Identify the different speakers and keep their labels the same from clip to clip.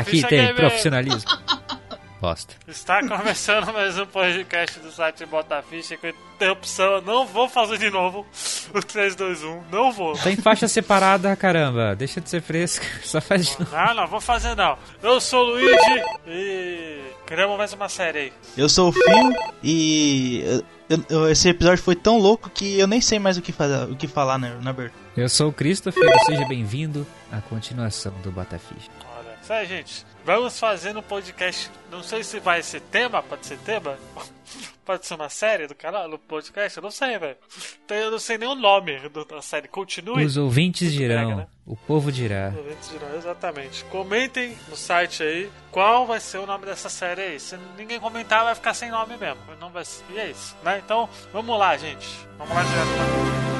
Speaker 1: Aqui tem
Speaker 2: Gamer.
Speaker 1: profissionalismo. Bosta.
Speaker 2: Está começando mais um podcast do site Bota Ficha com interrupção. Eu não vou fazer de novo o 3, 2, 1. Não vou.
Speaker 1: Tá em faixa separada, caramba. Deixa de ser fresco. Só faz de novo.
Speaker 2: Não, não, vou fazer não. Eu sou o Luigi e criamos mais uma série aí.
Speaker 3: Eu sou o Fio e eu- eu- esse episódio foi tão louco que eu nem sei mais o que, fazer, o que falar na, na abertura.
Speaker 1: Eu sou o Christopher e seja bem-vindo à continuação do Bota Ficha.
Speaker 2: Aí, gente. Vamos fazer um podcast. Não sei se vai ser tema, pode ser tema? Pode ser uma série do canal, no podcast? Eu não sei, velho. Então, Eu não sei nem o nome da série. Continue.
Speaker 1: Os ouvintes dirão,
Speaker 2: Pega, né?
Speaker 1: o povo dirá.
Speaker 2: Ouvintes dirão, Exatamente. Comentem no site aí qual vai ser o nome dessa série aí. Se ninguém comentar, vai ficar sem nome mesmo. Não vai. E é isso, né? Então, vamos lá, gente. Vamos lá direto pra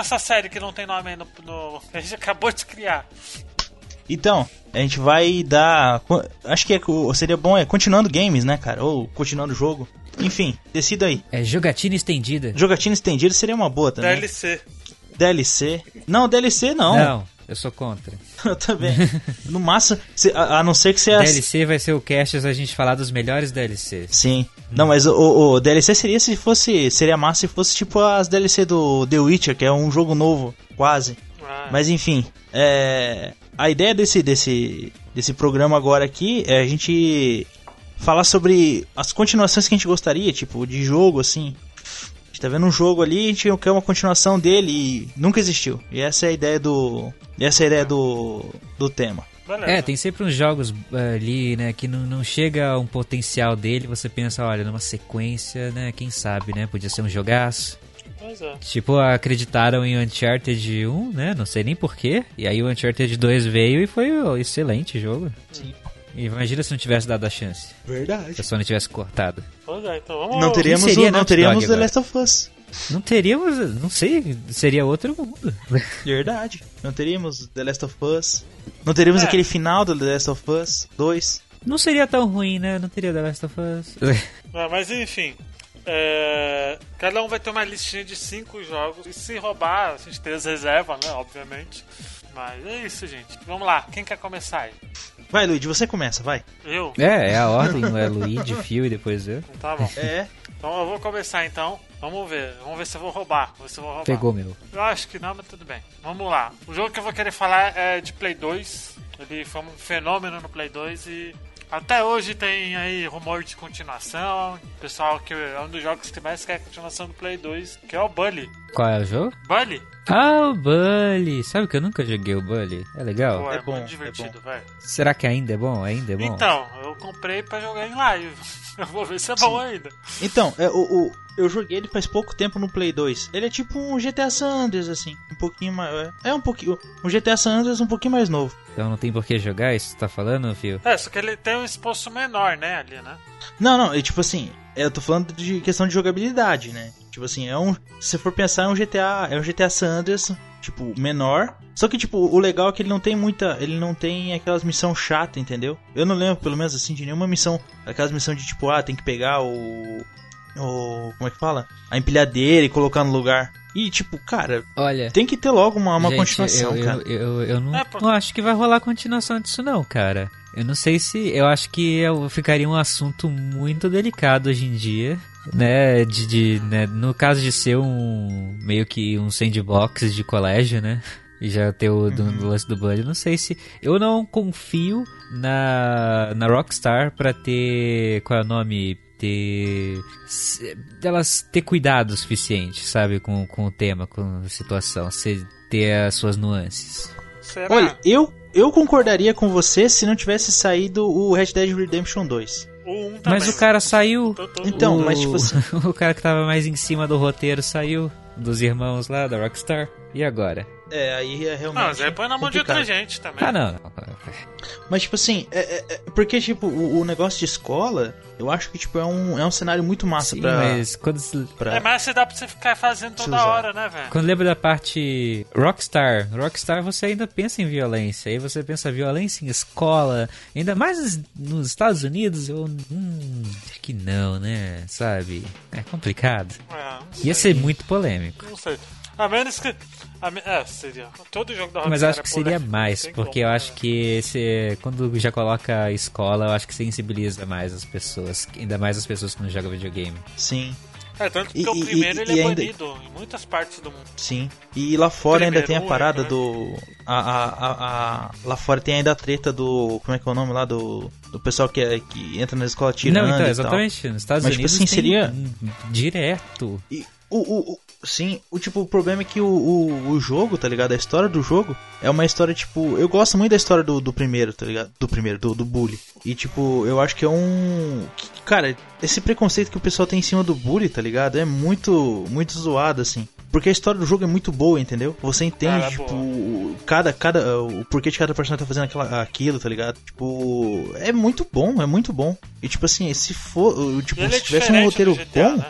Speaker 2: essa série que não tem nome aí no, no. A gente acabou de criar.
Speaker 3: Então, a gente vai dar. Acho que é seria bom é continuando games, né, cara? Ou continuando o jogo. Enfim, decida aí.
Speaker 1: É jogatina estendida.
Speaker 3: Jogatina estendida seria uma boa também.
Speaker 2: DLC.
Speaker 3: DLC. Não, DLC não.
Speaker 1: Não, eu sou contra.
Speaker 3: Eu também. No máximo, se- a, a não ser que você. ass-
Speaker 1: DLC vai ser o cast a gente falar dos melhores DLCs.
Speaker 3: Sim. Não, mas o, o- o DLC seria se fosse. Seria massa se fosse tipo as DLC do The Witcher, que é um jogo novo, quase.
Speaker 2: Ah,
Speaker 3: Mas enfim, é, a ideia desse, desse, desse programa agora aqui é a gente falar sobre as continuações que a gente gostaria, tipo, de jogo, assim. Gente tá vendo um jogo ali, a gente quer uma continuação dele e nunca existiu. E essa é a ideia do. Essa é a ideia do, do tema.
Speaker 1: É, tem sempre uns jogos eh, ali, né, que não, não chega a um potencial dele, você pensa, olha, numa sequência, né, quem sabe, né, podia ser um jogaço.
Speaker 2: Pois é.
Speaker 1: Tipo, acreditaram em Uncharted 1, né, não sei nem porquê, e aí o Uncharted 2 veio e foi um excelente jogo.
Speaker 3: Sim.
Speaker 1: Imagina se não tivesse dado a chance, se
Speaker 3: Verdade.
Speaker 1: a Sony tivesse cortado.
Speaker 2: Pois é, então vamos.
Speaker 3: Não teríamos,
Speaker 1: seria
Speaker 3: o, não
Speaker 1: Naughty
Speaker 3: teríamos The? Last of Us.
Speaker 1: Não teríamos, não sei, seria outro mundo.
Speaker 3: Verdade. Não teríamos The Last of Us. Não teríamos
Speaker 2: É.
Speaker 3: aquele final do The Last of Us 2.
Speaker 1: Não seria tão ruim, né, não teria The Last of Us.
Speaker 2: Ah, mas enfim. é, Cada um vai ter uma listinha de cinco jogos. E se roubar, a gente tem as reservas, né? Obviamente. Mas é isso, gente. Vamos lá. Quem quer começar aí?
Speaker 3: Vai, Luigi, você começa, vai.
Speaker 2: Eu?
Speaker 1: é, é a ordem, é Luigi, Phil e depois eu.
Speaker 2: Tá bom.
Speaker 3: É.
Speaker 2: Então eu vou começar então. Vamos ver. Vamos ver se eu vou roubar. Vamos ver se eu vou roubar.
Speaker 1: Pegou meu.
Speaker 2: Eu acho que não, mas tudo bem. Vamos lá. O jogo que eu vou querer falar é de Play 2. Ele foi um fenômeno no Play 2 e até hoje tem aí rumor de continuação. Pessoal que é um dos jogos que mais quer continuação do Play 2, que é o Bully.
Speaker 1: Qual é o jogo?
Speaker 2: Bully?
Speaker 1: Ah, o Bully. Sabe que eu nunca joguei o Bully? É legal.
Speaker 2: Pô, é,
Speaker 3: é bom,
Speaker 2: muito
Speaker 3: é
Speaker 2: divertido, velho.
Speaker 1: Será que ainda é bom? Ainda é bom?
Speaker 2: Então, eu comprei pra jogar em live. Eu vou ver se é bom ainda.
Speaker 3: Então, é, o, o- eu joguei ele faz pouco tempo no Play 2. Ele é tipo um GTA San Andreas, assim. Um pouquinho mais. É, é um pouquinho. Um GTA San Andreas um pouquinho mais novo.
Speaker 1: Então não tem por que jogar isso que você tá falando, Phil?
Speaker 2: É, só que ele tem um esposo menor, né, ali, né?
Speaker 3: Não, não, é tipo assim. Eu tô falando de questão de jogabilidade, né? Tipo assim, é um. Se você for pensar, é um GTA. É um GTA San Andreas, tipo, menor. Só que, tipo, o legal é que ele não tem muita. Ele não tem aquelas missões chatas, entendeu? Eu não lembro, pelo menos assim, de nenhuma missão. Aquelas missões de tipo, ah, tem que pegar o. O. Como é que fala? A empilhadeira e colocar no lugar. E, tipo, cara,
Speaker 1: Olha.
Speaker 3: tem que ter logo uma, uma
Speaker 1: gente,
Speaker 3: continuação,
Speaker 1: eu,
Speaker 3: cara.
Speaker 1: Eu, eu, eu não,
Speaker 2: É,
Speaker 1: não acho que vai rolar continuação disso, não, cara. Eu não sei se. Eu acho que eu- ficaria um assunto muito delicado hoje em dia. Né, de, de, né, no caso de ser um meio que um sandbox de colégio, né? E já ter o do, do lance do Bully, não sei se. Eu não confio na, na Rockstar pra ter. Qual é o nome? Ter. se- Delas ter cuidado o suficiente, sabe? Com, com o tema, com a situação. Ser ter as suas nuances.
Speaker 2: Será?
Speaker 3: Olha, eu, eu concordaria com você se não tivesse saído o Red Dead Redemption 2.
Speaker 2: o 1 também.
Speaker 1: Mas o cara saiu.
Speaker 2: Tô
Speaker 3: Então,
Speaker 1: o,
Speaker 3: mas tipo assim-
Speaker 1: o cara que tava mais em cima do roteiro saiu. Dos irmãos lá da Rockstar. E agora?
Speaker 3: É, aí é realmente.
Speaker 2: Não, mas aí põe na mão de outra
Speaker 3: complicado.
Speaker 2: gente também.
Speaker 1: Ah, não.
Speaker 3: Mas, tipo assim, é, é- é- porque, tipo, o, o negócio de escola, eu acho que, tipo, é um, é um cenário muito massa
Speaker 1: Sim,
Speaker 3: pra.
Speaker 1: mas quando, se-
Speaker 3: pra-
Speaker 2: É, mas se dá pra você ficar fazendo toda hora, né, velho?
Speaker 1: quando lembra da parte Rockstar, Rockstar você ainda pensa em violência. Aí você pensa violência em escola, ainda mais nos- Estados Unidos. Eu, hum, acho que não, né? Sabe? É complicado.
Speaker 2: É, não
Speaker 1: Ia ser muito polêmico.
Speaker 2: Não sei. A menos que. A. É, seria. Todo jogo da Rockstar
Speaker 1: Mas eu acho
Speaker 2: é
Speaker 1: que seria
Speaker 2: polêmico,
Speaker 1: mais,
Speaker 2: tem
Speaker 1: porque
Speaker 2: como,
Speaker 1: eu
Speaker 2: né,
Speaker 1: acho que esse, quando já coloca a escola, eu acho que sensibiliza mais as pessoas, ainda mais as pessoas que não jogam videogame.
Speaker 3: Sim,
Speaker 2: É, tanto que
Speaker 3: E-
Speaker 2: o primeiro
Speaker 3: e-
Speaker 2: ele
Speaker 3: e
Speaker 2: é
Speaker 3: ainda-
Speaker 2: banido em muitas partes do mundo.
Speaker 3: sim. E lá fora ainda
Speaker 2: Primeiro,
Speaker 3: tem a parada
Speaker 2: único,
Speaker 3: do. A, a, a, a- lá fora tem ainda a treta do. Como é que é o nome lá? Do. Do pessoal que, é, que entra na escola tirando.
Speaker 1: não, então,
Speaker 3: e tal.
Speaker 1: exatamente. Nos Estados
Speaker 3: Mas, tipo
Speaker 1: Unidos
Speaker 3: assim,
Speaker 1: tem
Speaker 3: seria-
Speaker 1: um direto.
Speaker 3: E o, o, o- sim, o tipo, o problema é que o, o, o jogo, tá ligado? A história do jogo é uma história, tipo, eu gosto muito da história do, do primeiro, tá ligado? Do primeiro, do, do Bully. E tipo, eu acho que é um. que, Cara, esse preconceito que o pessoal tem em cima do Bully, tá ligado? É muito, muito zoado, assim. Porque a história do jogo é muito boa, entendeu? Você entende, tipo,
Speaker 2: boa.
Speaker 3: cada, cada, o porquê de cada personagem tá fazendo aquela, aquilo, tá ligado? Tipo, é muito bom, é muito bom. E tipo assim, se for, tipo,
Speaker 2: é
Speaker 3: se tivesse um roteiro
Speaker 2: GTA,
Speaker 3: bom,
Speaker 2: né?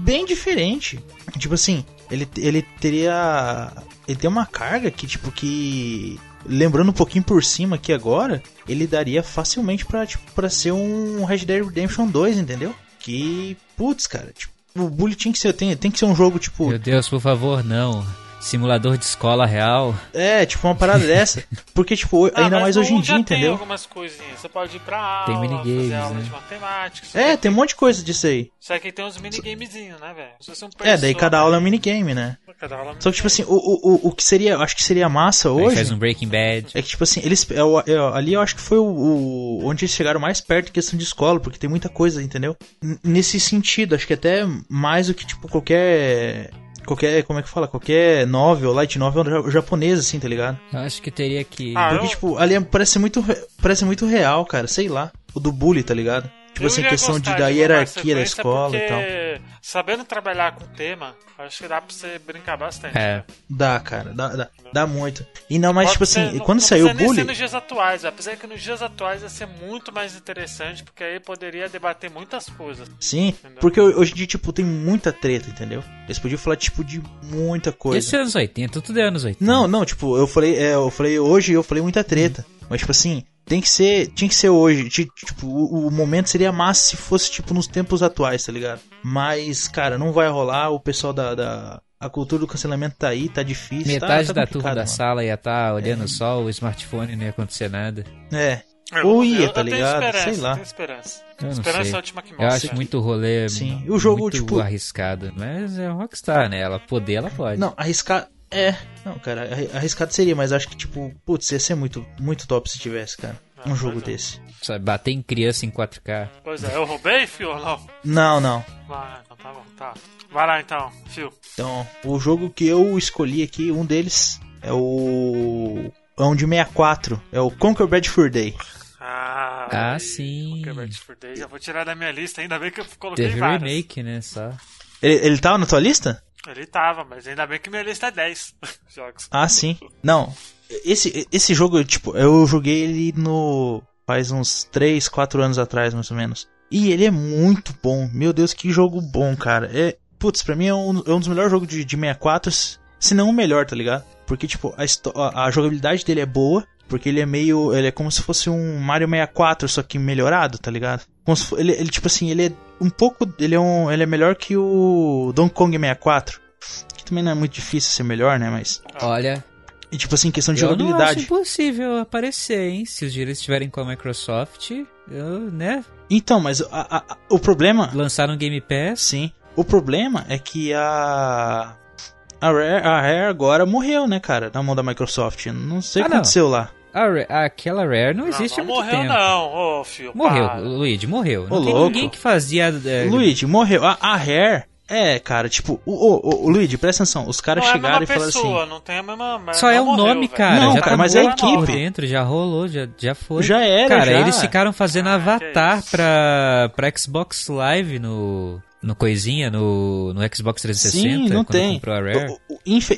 Speaker 3: Bem diferente. Tipo assim, ele, ele teria. Ele tem uma carga que, tipo, que. Lembrando um pouquinho por cima aqui agora, ele daria facilmente pra, tipo, pra ser um Red Dead Redemption 2, entendeu? Que. Putz, cara, tipo, o Bully tinha que ser. Tem, tem que ser um jogo, tipo.
Speaker 1: Meu Deus, por favor, não. Simulador de escola real.
Speaker 3: É, tipo, uma parada dessa. Porque, tipo,
Speaker 2: Ah,
Speaker 3: ainda mais hoje em dia,
Speaker 2: já Tem
Speaker 3: entendeu?
Speaker 2: algumas coisinhas. Você pode ir pra aula,
Speaker 1: Tem minigames,
Speaker 2: fazer aula
Speaker 1: né?
Speaker 2: de matemática.
Speaker 3: É, tem um monte de coisa disso aí.
Speaker 2: Só que tem uns minigamezinhos, né, velho? Um
Speaker 3: É, daí cada aula é um minigame, né?
Speaker 2: cada aula é um
Speaker 3: Só que, tipo assim,
Speaker 2: minigame.
Speaker 3: o, o, o- o que seria. Acho que seria massa
Speaker 1: Aí
Speaker 3: hoje.
Speaker 1: faz um Breaking Bad.
Speaker 3: É que, tipo assim, eles. é o- é ali eu acho que foi o, o- onde eles chegaram mais perto em questão de escola, porque tem muita coisa, entendeu? N- nesse sentido, acho que até mais do que, tipo, qualquer. Qualquer. Como é que fala? Qualquer novel, light novel ja- japonesa, assim, tá ligado?
Speaker 1: Eu acho que teria que.
Speaker 2: Ah,
Speaker 3: Porque,
Speaker 2: eu-
Speaker 3: tipo, ali é- parece muito, re- parece muito real, cara, sei lá. O do bully, tá ligado? Tipo assim,
Speaker 2: iria
Speaker 3: questão de, da hierarquia da escola e tal.
Speaker 2: porque, Sabendo trabalhar com tema, acho que dá pra você brincar bastante.
Speaker 1: É.
Speaker 3: Dá, cara, dá, dá, dá muito. E não, mas,
Speaker 2: Pode
Speaker 3: tipo
Speaker 2: ser-
Speaker 3: assim,
Speaker 2: não-
Speaker 3: quando
Speaker 2: não
Speaker 3: saiu o
Speaker 2: precisa nem
Speaker 3: bully.
Speaker 2: ser nos dias atuais, apesar que nos dias atuais ia ser muito mais interessante, porque aí poderia debater muitas coisas.
Speaker 3: Sim, porque hoje em dia, tipo, tem muita treta, entendeu? Eles podiam falar, tipo, de muita coisa.
Speaker 1: Esse é anos 80, tudo é anos 80.
Speaker 3: Não, não, tipo, eu falei, é, eu falei hoje, eu falei muita treta. Mas, tipo assim, tem que ser, tinha que ser hoje. Ti- Tipo, o, o momento seria massa se fosse, tipo, nos tempos atuais, tá ligado? Mas, cara, não vai rolar. O pessoal da. da- a cultura do cancelamento tá aí, tá difícil. tá-
Speaker 1: Metade
Speaker 3: tá
Speaker 1: da
Speaker 3: complicado,
Speaker 1: turma da
Speaker 3: mano.
Speaker 1: sala ia estar olhando só o smartphone e não ia acontecer nada.
Speaker 3: É.
Speaker 2: Eu-
Speaker 3: Ou ia,
Speaker 2: eu-
Speaker 3: tá
Speaker 2: eu tenho
Speaker 3: ligado?
Speaker 2: esperança,
Speaker 3: Sei lá.
Speaker 2: Eu tenho esperança.
Speaker 1: Eu não
Speaker 2: esperança
Speaker 1: sei.
Speaker 2: é a última que
Speaker 1: Eu
Speaker 2: mostra.
Speaker 1: acho muito rolê
Speaker 3: Sim. O jogo,
Speaker 1: muito
Speaker 3: tipo-
Speaker 1: arriscado. Mas é Rockstar, né? Ela poder, ela pode.
Speaker 3: Não, arriscar. É. Não, cara, arri- arriscado seria, mas acho que, tipo, putz, ia ser muito, muito top se tivesse, cara. Um
Speaker 2: Ah,
Speaker 3: jogo
Speaker 2: pois é.
Speaker 3: desse.
Speaker 1: Sabe, bater em criança em 4K.
Speaker 2: Pois é, eu roubei, fio, ou não?
Speaker 3: Não, não.
Speaker 2: Vai, então tá bom, tá. Vai lá então, fio.
Speaker 3: Então, o jogo que eu escolhi aqui, um deles é o. É um de 64. É o Conquer Bad Fur Day.
Speaker 2: Ah,
Speaker 1: Ah, sim.
Speaker 2: Pokémon Bad Fur Day. Já vou tirar da minha lista, ainda bem que eu coloquei
Speaker 1: Teve
Speaker 2: vários.
Speaker 1: remake, né? Só.
Speaker 3: Ele, ele tava na tua lista?
Speaker 2: Ele tava, mas ainda bem que minha lista é 10 jogos.
Speaker 3: Ah, sim. Não. Esse, esse jogo, tipo, eu joguei ele no. faz uns 3, 4 anos atrás, mais ou menos. E ele é muito bom. Meu Deus, que jogo bom, cara. É. Putz, pra mim é um, é um dos melhores jogos de, de 64, se não o melhor, tá ligado? Porque, tipo, a, a, jogabilidade dele é boa. Porque ele é meio. Ele é como se fosse um Mario 64, só que melhorado, tá ligado? Se ele, ele, tipo assim, ele é um pouco. Ele é, um, ele é melhor que o Donkey Kong 64. Que também não é muito difícil ser melhor, né? Mas.
Speaker 1: Olha,
Speaker 3: E tipo assim, questão de
Speaker 1: eu não acho
Speaker 3: jogabilidade.
Speaker 1: impossível aparecer, hein? Se os direitos estiverem com a Microsoft, eu, né?
Speaker 3: Então, mas a- a- a- o problema.
Speaker 1: Lançaram Game Pass.
Speaker 3: Sim. O problema é que a. A Rare, a Rare agora morreu, né, cara? Na mão da Microsoft. Não sei o
Speaker 1: Ah,
Speaker 3: que
Speaker 1: não.
Speaker 3: aconteceu lá.
Speaker 1: A Ra- aquela Rare não
Speaker 2: Não,
Speaker 1: existe
Speaker 2: não
Speaker 1: há muito
Speaker 2: morreu
Speaker 1: tempo.
Speaker 2: não, ô fio.
Speaker 1: Morreu,
Speaker 2: para.
Speaker 1: Luigi, morreu. Não
Speaker 3: Ô,
Speaker 1: tem
Speaker 3: louco.
Speaker 1: ninguém que fazia. é,
Speaker 3: Luigi, morreu. A, a Rare É, cara, tipo, o, o, o, o Luigi, presta atenção, os caras
Speaker 2: não
Speaker 3: chegaram
Speaker 2: é
Speaker 3: e falaram
Speaker 2: pessoa,
Speaker 3: assim.
Speaker 2: Não tem a mesma. mas
Speaker 1: Só é o
Speaker 2: morreu,
Speaker 1: nome,
Speaker 2: velho.
Speaker 1: cara.
Speaker 3: Não,
Speaker 1: já
Speaker 3: cara,
Speaker 1: tá
Speaker 3: mas é a equipe.
Speaker 1: dentro, já rolou, já, já foi.
Speaker 3: Já era,
Speaker 1: Cara,
Speaker 3: já.
Speaker 1: eles ficaram fazendo
Speaker 2: Ah,
Speaker 1: avatar
Speaker 2: isso.
Speaker 1: pra, pra Xbox Live no, no coisinha, no, no Xbox 360.
Speaker 3: Sim, não tem.
Speaker 1: comprou a Rare.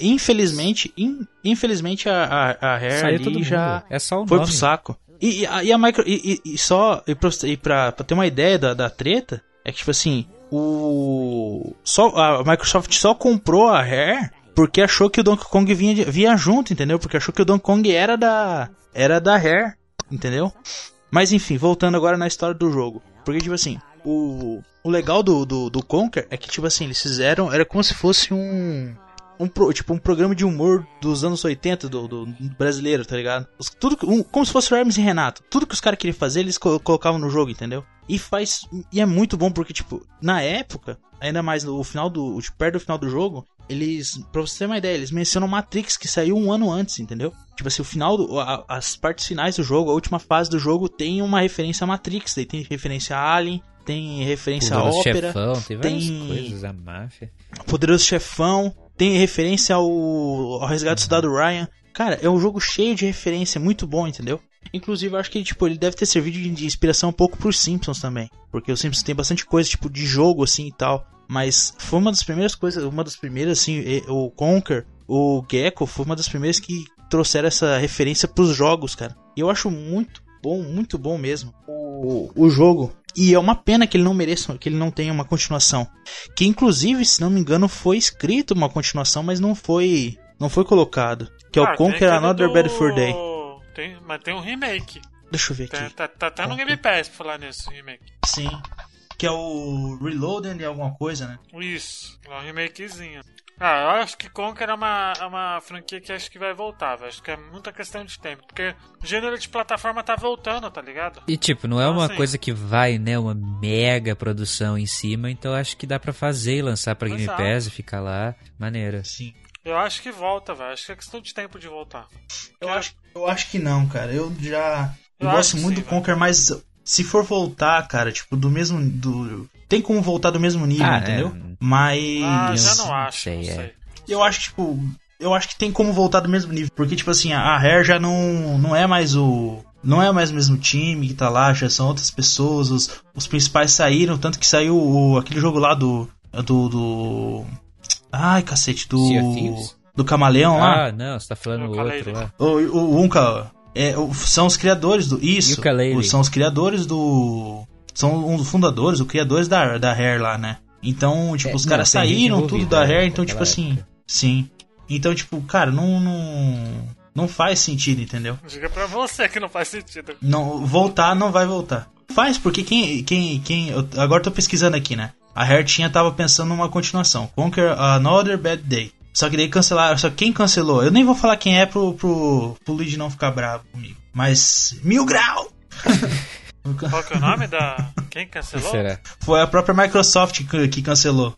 Speaker 3: Infelizmente, in- infelizmente a, a, a Rare
Speaker 1: Saiu
Speaker 3: ali já
Speaker 1: É só o
Speaker 3: foi
Speaker 1: nome.
Speaker 3: pro saco. E, e a, e a micro. E, e- e só. E pra, e pra- pra ter uma ideia da, da treta, é que, tipo assim, o. Só, a Microsoft só comprou a Rare porque achou que o Donkey Kong vinha, vinha junto, entendeu? Porque achou que o Donkey Kong era da. Era da Rare, entendeu? Mas enfim, voltando agora na história do jogo. Porque, tipo assim, o, o legal do, do, do Conker é que, tipo assim, eles fizeram. Era como se fosse um. Um, pro- tipo, um programa de humor dos anos 80 do, do brasileiro, tá ligado? Os- tudo, um- como se fosse o Hermes e Renato. Tudo que os caras queriam fazer, eles co- colocavam no jogo, entendeu? E faz. E é muito bom porque, tipo, na época, ainda mais no final do. tipo, perto do final do jogo, eles. Pra você ter uma ideia, eles mencionam Matrix que saiu um ano antes, entendeu? Tipo assim, o final do. a- as partes finais do jogo, a última fase do jogo, tem uma referência a Matrix. Daí tem referência a Alien, tem referência a
Speaker 1: Poderoso
Speaker 3: ópera.
Speaker 1: Chefão, tem várias
Speaker 3: tem-
Speaker 1: coisas, a máfia.
Speaker 3: Poderoso Chefão, tem referência ao, ao Resgate do Soldado Ryan. Cara, é um jogo cheio de referência, muito bom, entendeu? Inclusive, eu acho que tipo, ele deve ter servido de, inspiração um pouco pros Simpsons também. Porque os Simpsons tem bastante coisa, tipo, de jogo, assim, e tal. Mas foi uma das primeiras coisas, uma das primeiras, assim, o Conker, o Gecko, foi uma das primeiras que trouxeram essa referência pros jogos, cara. E eu acho muito bom, muito bom mesmo, o, o jogo. E é uma pena que ele não mereça, que ele não tenha uma continuação. Que inclusive, se não me engano, foi escrito uma continuação, mas não foi, não foi colocado. Que é
Speaker 2: Ah,
Speaker 3: o Conquer Another
Speaker 2: do-
Speaker 3: Bad Day.
Speaker 2: Tem, mas tem um remake.
Speaker 3: Deixa eu ver
Speaker 2: Tem,
Speaker 3: aqui.
Speaker 2: tá, tá até no Game Pass pra falar nisso, remake.
Speaker 3: Sim. Que é o Reloaded e alguma coisa, né?
Speaker 2: Isso, é um remakezinho. Ah, eu acho que Conker é uma, é uma franquia que acho que vai voltar, velho. Acho que é muita questão de tempo. Porque o gênero de plataforma tá voltando, tá ligado?
Speaker 1: E tipo, não é
Speaker 2: Então,
Speaker 1: uma
Speaker 2: assim-
Speaker 1: coisa que vai, né, uma mega produção em cima, então acho que dá pra fazer e lançar pra Game. Pass e ficar lá, maneira.
Speaker 3: Sim.
Speaker 2: Eu acho que volta, velho. Acho que é questão de tempo de voltar.
Speaker 3: Eu acho, eu acho que não, cara. Eu já. Eu, gosto muito
Speaker 2: sim,
Speaker 3: do Conquer, mas se for voltar, cara, tipo, do mesmo. Do... Tem como voltar do mesmo nível,
Speaker 1: Ah, é.
Speaker 3: entendeu? Mas.
Speaker 2: Ah, já
Speaker 1: eu
Speaker 2: não
Speaker 1: não
Speaker 2: acho,
Speaker 1: sei,
Speaker 2: não
Speaker 1: é.
Speaker 2: sei.
Speaker 3: Eu acho que, tipo. Eu acho que tem como voltar do mesmo nível. Porque, tipo assim, a Rare já não, não é mais o. Não é mais o mesmo time que tá lá, já são outras pessoas. Os, os principais saíram, tanto que saiu o, aquele jogo lá do. Do. do ai, cacete, do. Do Camaleão lá.
Speaker 1: Ah, não, você tá falando o outro lá.
Speaker 3: O, o Unca. É, o- são os criadores do. Isso. O- São os criadores do. São um dos fundadores, os criadores da, da Rare lá, né? Então, tipo,
Speaker 1: É,
Speaker 3: os caras saíram tudo
Speaker 1: envolvida,
Speaker 3: da
Speaker 1: né,
Speaker 3: Rare, então, tipo assim.
Speaker 1: época.
Speaker 3: Sim. Então, tipo, cara, não. Não, não faz sentido, entendeu?
Speaker 2: Diga pra você que não faz sentido.
Speaker 3: Não, voltar não vai voltar. Faz, porque quem. quem, quem eu, agora eu tô pesquisando aqui, né? A Rare tinha tava pensando numa continuação. Conquer Another Bad Day. Só que daí cancelaram. Só que quem cancelou? Eu nem vou falar quem é pro, pro, pro Luigi não ficar bravo comigo. Mas. Mil Grau!
Speaker 2: Qual que é o nome da. Quem cancelou?
Speaker 1: Será?
Speaker 3: Foi a própria Microsoft que, que cancelou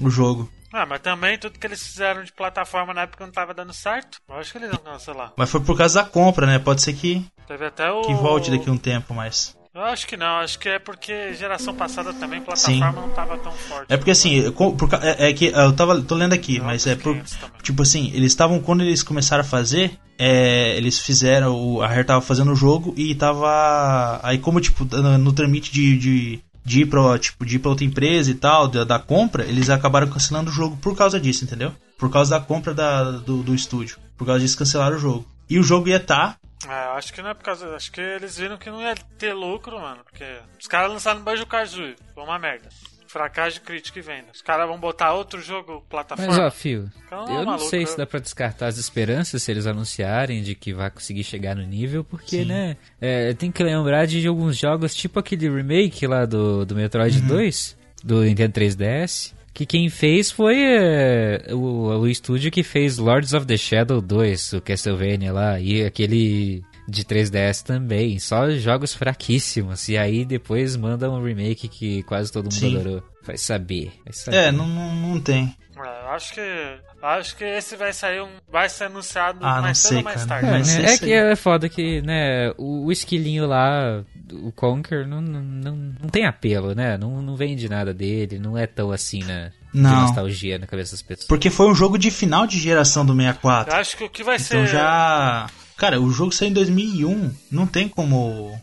Speaker 3: o jogo.
Speaker 2: Ah, mas também tudo que eles fizeram de plataforma na época não tava dando certo. Eu acho que eles vão cancelar.
Speaker 3: Mas foi por causa da compra, né? Pode ser que,
Speaker 2: Teve até o.
Speaker 3: que volte daqui a um tempo, mas.
Speaker 2: Eu acho que não, acho que é porque geração passada também plataforma não tava tão forte.
Speaker 3: É porque assim, por é, é que eu tava tô lendo aqui,
Speaker 2: Eu
Speaker 3: mas é por
Speaker 2: também.
Speaker 3: tipo assim, eles estavam quando eles começaram a fazer, é, eles fizeram o- a Rare tava fazendo o jogo e tava aí como tipo no, tramite de, de de ir pra, tipo, de ir pra outra empresa e tal, da, da compra, eles acabaram cancelando o jogo por causa disso, entendeu? Por causa da compra da, do, do estúdio. Por causa disso cancelaram o jogo. E o jogo ia estar
Speaker 2: É, eu acho que não é por causa. Acho que eles viram que não ia ter lucro, mano. Porque os caras lançaram Banjo Kazooie. Foi uma merda. Fracasso de crítica e venda. Os caras vão botar outro jogo plataforma.
Speaker 1: Mas ó, Fio,
Speaker 2: Calma,
Speaker 1: eu não
Speaker 2: maluco,
Speaker 1: sei se
Speaker 2: eu-
Speaker 1: dá pra descartar as esperanças se eles anunciarem de que vai conseguir chegar no nível, porque,
Speaker 3: Sim.
Speaker 1: né, é, tem que lembrar de alguns jogos, tipo aquele remake lá do, do Metroid
Speaker 3: Uhum.
Speaker 1: 2, do Nintendo 3DS, que quem fez foi é, o, o estúdio que fez Lords of the Shadow 2, o Castlevania lá, e aquele de 3DS também, só jogos fraquíssimos, e aí depois mandam um remake que quase todo mundo
Speaker 3: Sim.
Speaker 1: adorou. Vai saber, vai saber.
Speaker 3: É, não, não, não tem.
Speaker 2: É, eu acho que. Acho que esse vai sair um. Vai ser anunciado
Speaker 3: Ah,
Speaker 2: mais cedo ou mais tarde.
Speaker 1: É, né? é
Speaker 3: isso
Speaker 1: que é foda que, né, o, o esquilinho lá, o Conker, não, não, não, não tem apelo, né? Não, não vende nada dele, não é tão assim, né? De
Speaker 3: Não.
Speaker 1: nostalgia na cabeça das pessoas.
Speaker 3: Porque foi um jogo de final de geração do 64.
Speaker 2: Eu acho que o que vai
Speaker 3: Então
Speaker 2: ser.
Speaker 3: já. Cara, o jogo saiu em 2001. Não tem como.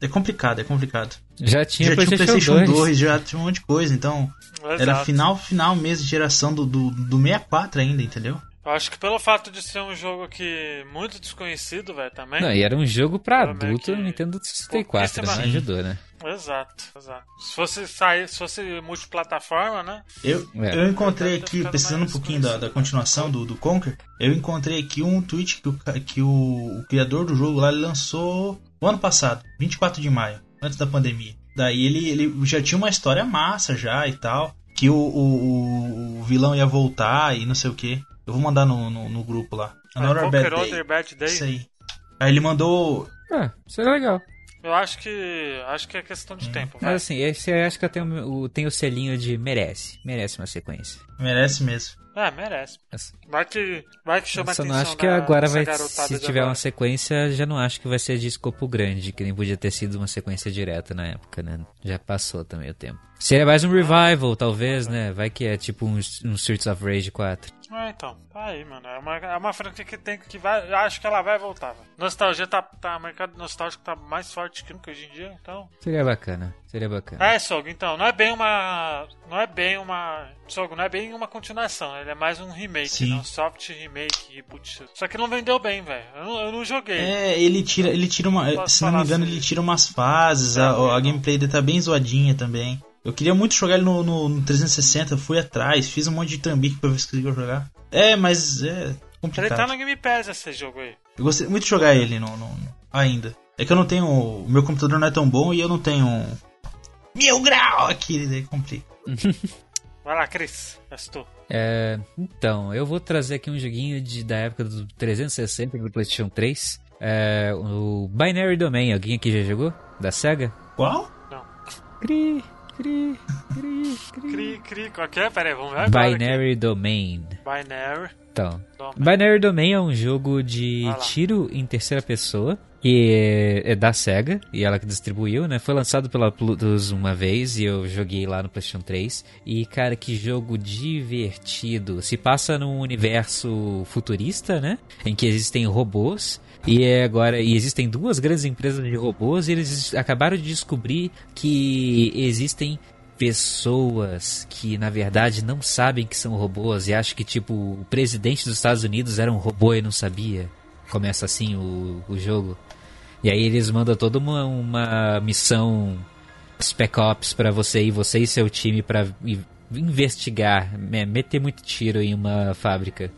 Speaker 3: É complicado, é complicado.
Speaker 1: Já tinha
Speaker 3: já tinha
Speaker 1: PlayStation,
Speaker 3: PlayStation
Speaker 1: 2.
Speaker 3: 2, já tinha um monte de coisa. Então, era
Speaker 2: Exato.
Speaker 3: final, final mesmo de geração do, do, do 64 ainda, entendeu?
Speaker 2: Eu acho que pelo fato de ser um jogo que muito desconhecido, velho, também.
Speaker 1: Não, e era um jogo pra
Speaker 2: Era
Speaker 1: adulto
Speaker 2: que
Speaker 1: no Nintendo 64, né? Ajudou, né?
Speaker 2: Exato, exato. Se fosse sair, se fosse multiplataforma, né?
Speaker 3: Eu,
Speaker 1: É.
Speaker 3: eu encontrei aqui, pesquisando um pouquinho da, da continuação do, do Conker, eu encontrei aqui um tweet que o, que o, o criador do jogo lá lançou o ano passado, 24 de maio, antes da pandemia. Daí ele, ele já tinha uma história massa já e tal, que o, o, o- vilão ia voltar e não sei o que. Eu vou mandar no, no, no grupo lá. Another
Speaker 2: Conquer
Speaker 3: Bad Day.
Speaker 2: Other Bad Day.
Speaker 3: Isso aí. Aí ele mandou.
Speaker 1: Ah, isso é legal.
Speaker 2: Eu acho que. Acho que é questão de tempo, vai.
Speaker 1: Mas assim, esse eu acho que eu tenho o, tem o selinho de merece. Merece uma sequência.
Speaker 3: Merece mesmo.
Speaker 2: É, merece.
Speaker 1: Essa-
Speaker 2: Vai que, vai que chama
Speaker 1: Eu só
Speaker 2: a
Speaker 1: não
Speaker 2: atenção
Speaker 1: acho que
Speaker 2: da-
Speaker 1: agora vai. Se tiver
Speaker 2: agora.
Speaker 1: uma sequência, já não acho que vai ser de escopo grande, que nem podia ter sido uma sequência direta na época, né? Já passou também o tempo. Seria mais um revival, talvez, né? Vai que é tipo um, um Streets of Rage 4.
Speaker 2: Ah, então. Tá aí, mano. É uma, é uma franquia que tem que vai. Acho que ela vai voltar, velho. Nostalgia tá. tá o mercado nostálgico tá mais forte que nunca hoje em dia, então.
Speaker 1: Seria bacana. Seria bacana.
Speaker 2: É, Sogo, então, não é bem uma. Não é bem uma. Sogo, não é bem uma continuação, ele é mais um remake,
Speaker 3: Sim.
Speaker 2: né? um soft remake, reboot. Só que não vendeu bem, velho. Eu, não- eu não joguei.
Speaker 3: É, ele tira, ele tira uma. Se não me engano,
Speaker 2: assim?
Speaker 3: ele tira umas fases.
Speaker 2: É,
Speaker 3: A, a
Speaker 2: não.
Speaker 3: gameplay dele tá bem zoadinha também. Eu queria muito jogar ele no, no, no 360, fui atrás, fiz um monte de trambique pra ver se conseguia jogar. É, mas é
Speaker 2: Ele
Speaker 3: complicado.
Speaker 2: tá no Game Pass esse jogo aí.
Speaker 3: Eu gostei muito de jogar ele no, no- no- ainda. É que eu não tenho. O meu computador não é tão bom e eu não tenho. Mil grau aqui, daí complica.
Speaker 2: Vai lá, Cris. És tu.
Speaker 1: É, então, eu vou trazer aqui um joguinho de, da época do 360 do PlayStation 3. É, o Binary Domain. Alguém aqui já jogou? Da SEGA?
Speaker 3: Qual?
Speaker 2: Não.
Speaker 1: Cri, cri, cri, cri.
Speaker 2: Cri, cri, qual que é? Pera aí, vamos ver agora.
Speaker 1: Binary Domain.
Speaker 2: aqui. Binary.
Speaker 1: Então,
Speaker 2: Domain.
Speaker 1: Binary Domain é um jogo de tiro em terceira pessoa. Que é, da SEGA, e ela que distribuiu, né? Foi lançado pela Plutus uma vez, e eu joguei lá no PlayStation 3. E, cara, que jogo divertido. Se passa num universo futurista, né? Em que existem robôs. E é agora e existem duas grandes empresas de robôs, e eles acabaram de descobrir que existem pessoas que na verdade não sabem que são robôs e acham que tipo o presidente dos Estados Unidos era um robô e não sabia. Começa assim o, o jogo. E aí eles mandam toda uma, uma missão Spec Ops pra você e você e seu time pra i- investigar, né, meter muito tiro em uma fábrica.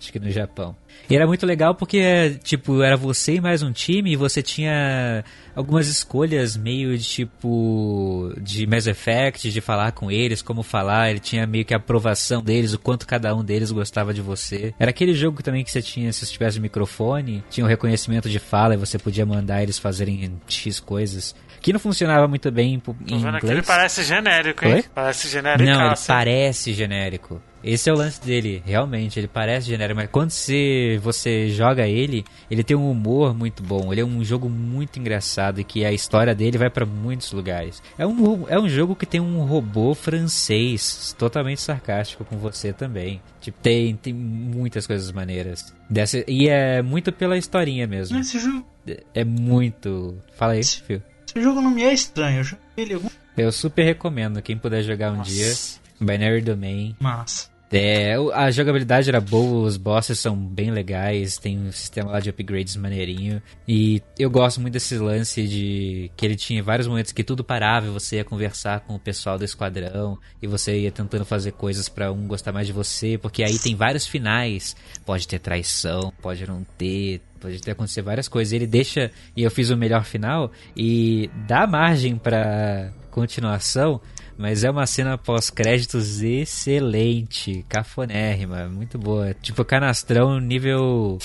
Speaker 1: Acho que no Japão. E era muito legal porque, tipo, era você e mais um time e você tinha algumas escolhas meio de tipo de Mass Effect, de falar com eles, como falar, ele tinha meio que a aprovação deles, o quanto cada um deles gostava de você. Era aquele jogo também que você tinha, se você tivesse um microfone, tinha um reconhecimento de fala e você podia mandar eles fazerem X coisas. Que não funcionava muito bem em, em
Speaker 2: aqui, ele
Speaker 1: inglês.
Speaker 2: parece genérico, hein?
Speaker 1: Oi?
Speaker 2: Parece genérico.
Speaker 1: Não, ele parece genérico. Esse é o lance dele, realmente, ele parece genérico, mas quando você, você joga ele, ele tem um humor muito bom, ele é um jogo muito engraçado e que a história dele vai pra muitos lugares. É um, é um jogo que tem um robô francês, totalmente sarcástico com você também. Tipo, tem, tem muitas coisas maneiras. Dessa, e é muito pela historinha mesmo.
Speaker 3: Esse jogo,
Speaker 1: É muito... Fala aí, Fio.
Speaker 3: esse jogo não me é estranho. Eu ele.
Speaker 1: Eu super recomendo, quem puder jogar um
Speaker 2: Nossa.
Speaker 1: dia. Binary Domain.
Speaker 3: Massa.
Speaker 1: É, a jogabilidade era boa, os bosses são bem legais, tem um sistema lá de upgrades maneirinho. E eu gosto muito desse lance de que ele tinha vários momentos que tudo parava e você ia conversar com o pessoal do esquadrão e você ia tentando fazer coisas pra um gostar mais de você, porque aí tem vários finais. Pode ter traição, pode não ter, pode ter acontecer várias coisas. Ele deixa, e eu fiz o melhor final, e dá margem pra continuação. Mas é uma cena pós-créditos excelente, cafonérrima, muito boa. Tipo, canastrão nível.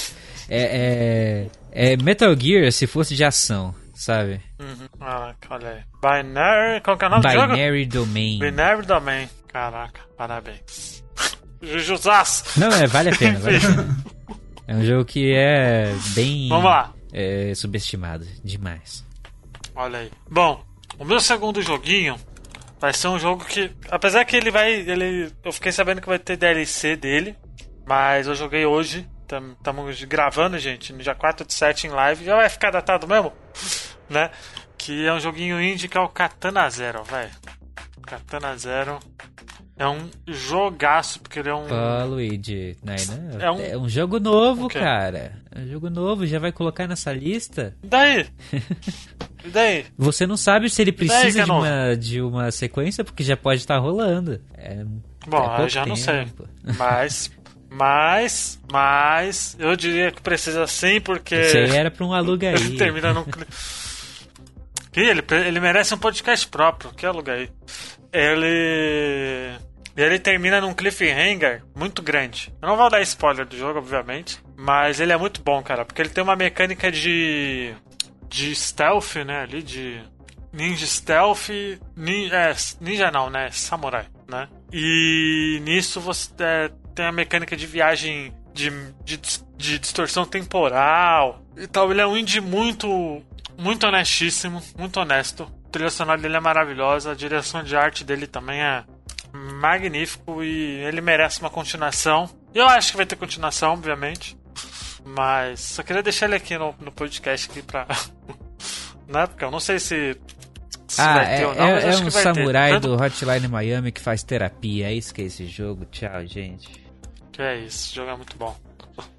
Speaker 1: É, é, é Metal Gear se fosse de ação, sabe?
Speaker 2: Uhum. Caraca, olha aí. Binary. Qual que é o nome do jogo?
Speaker 1: Binary Domain.
Speaker 2: Binary Domain. Caraca, parabéns. Jujuzaço.
Speaker 1: Não, é, vale a pena, vale a pena. É um jogo que é bem
Speaker 2: Vamos lá.
Speaker 1: é, subestimado demais.
Speaker 2: Olha aí. Bom, o meu segundo joguinho vai ser um jogo que, apesar que ele vai, ele, eu fiquei sabendo que vai ter DLC dele, mas eu joguei hoje. Estamos gravando, gente, no dia 4 de 7 em live. Já vai ficar datado mesmo, né? Que é um joguinho indie que é o Katana Zero, velho. Katana Zero é um jogaço, porque ele é um.
Speaker 1: Pô, Luigi, né, né?
Speaker 2: É um-
Speaker 1: é um jogo novo,
Speaker 2: O quê?
Speaker 1: cara. É um jogo novo, já vai colocar nessa lista?
Speaker 2: E daí? E daí?
Speaker 1: Você não sabe se ele precisa
Speaker 2: é
Speaker 1: de uma, de uma sequência, porque já pode estar rolando. É,
Speaker 2: Bom,
Speaker 1: é
Speaker 2: eu já não sei.
Speaker 1: tempo.
Speaker 2: Mas. Mas. Mas. Eu diria que precisa sim, porque.
Speaker 1: Isso aí era pra um aluga aí.
Speaker 2: Termina num. Ih, ele, ele merece um podcast próprio. Que aluga aí. Ele. E ele termina num cliffhanger muito grande. Eu não vou dar spoiler do jogo, obviamente. Mas ele é muito bom, cara. Porque ele tem uma mecânica de. De stealth, né? Ali, de. Ninja stealth. Nin, é, ninja não, né? Samurai, né? E nisso você é, tem a mecânica de viagem de, de, de distorção temporal e tal. Ele é um indie muito, muito honestíssimo, muito honesto. A trilha sonora dele é maravilhosa, a direção de arte dele também é magnífico e ele merece uma continuação. Eu acho que vai ter continuação, obviamente. Mas só queria deixar ele aqui no, no podcast aqui pra. né? Porque eu não sei se. se
Speaker 1: Ah,
Speaker 2: vai ter
Speaker 1: é,
Speaker 2: ou não,
Speaker 1: é- é um
Speaker 2: ter.
Speaker 1: samurai
Speaker 2: Tanto-
Speaker 1: do Hotline Miami que faz terapia. É isso que é esse jogo. Tchau, gente.
Speaker 2: Que é isso, esse jogo é muito bom.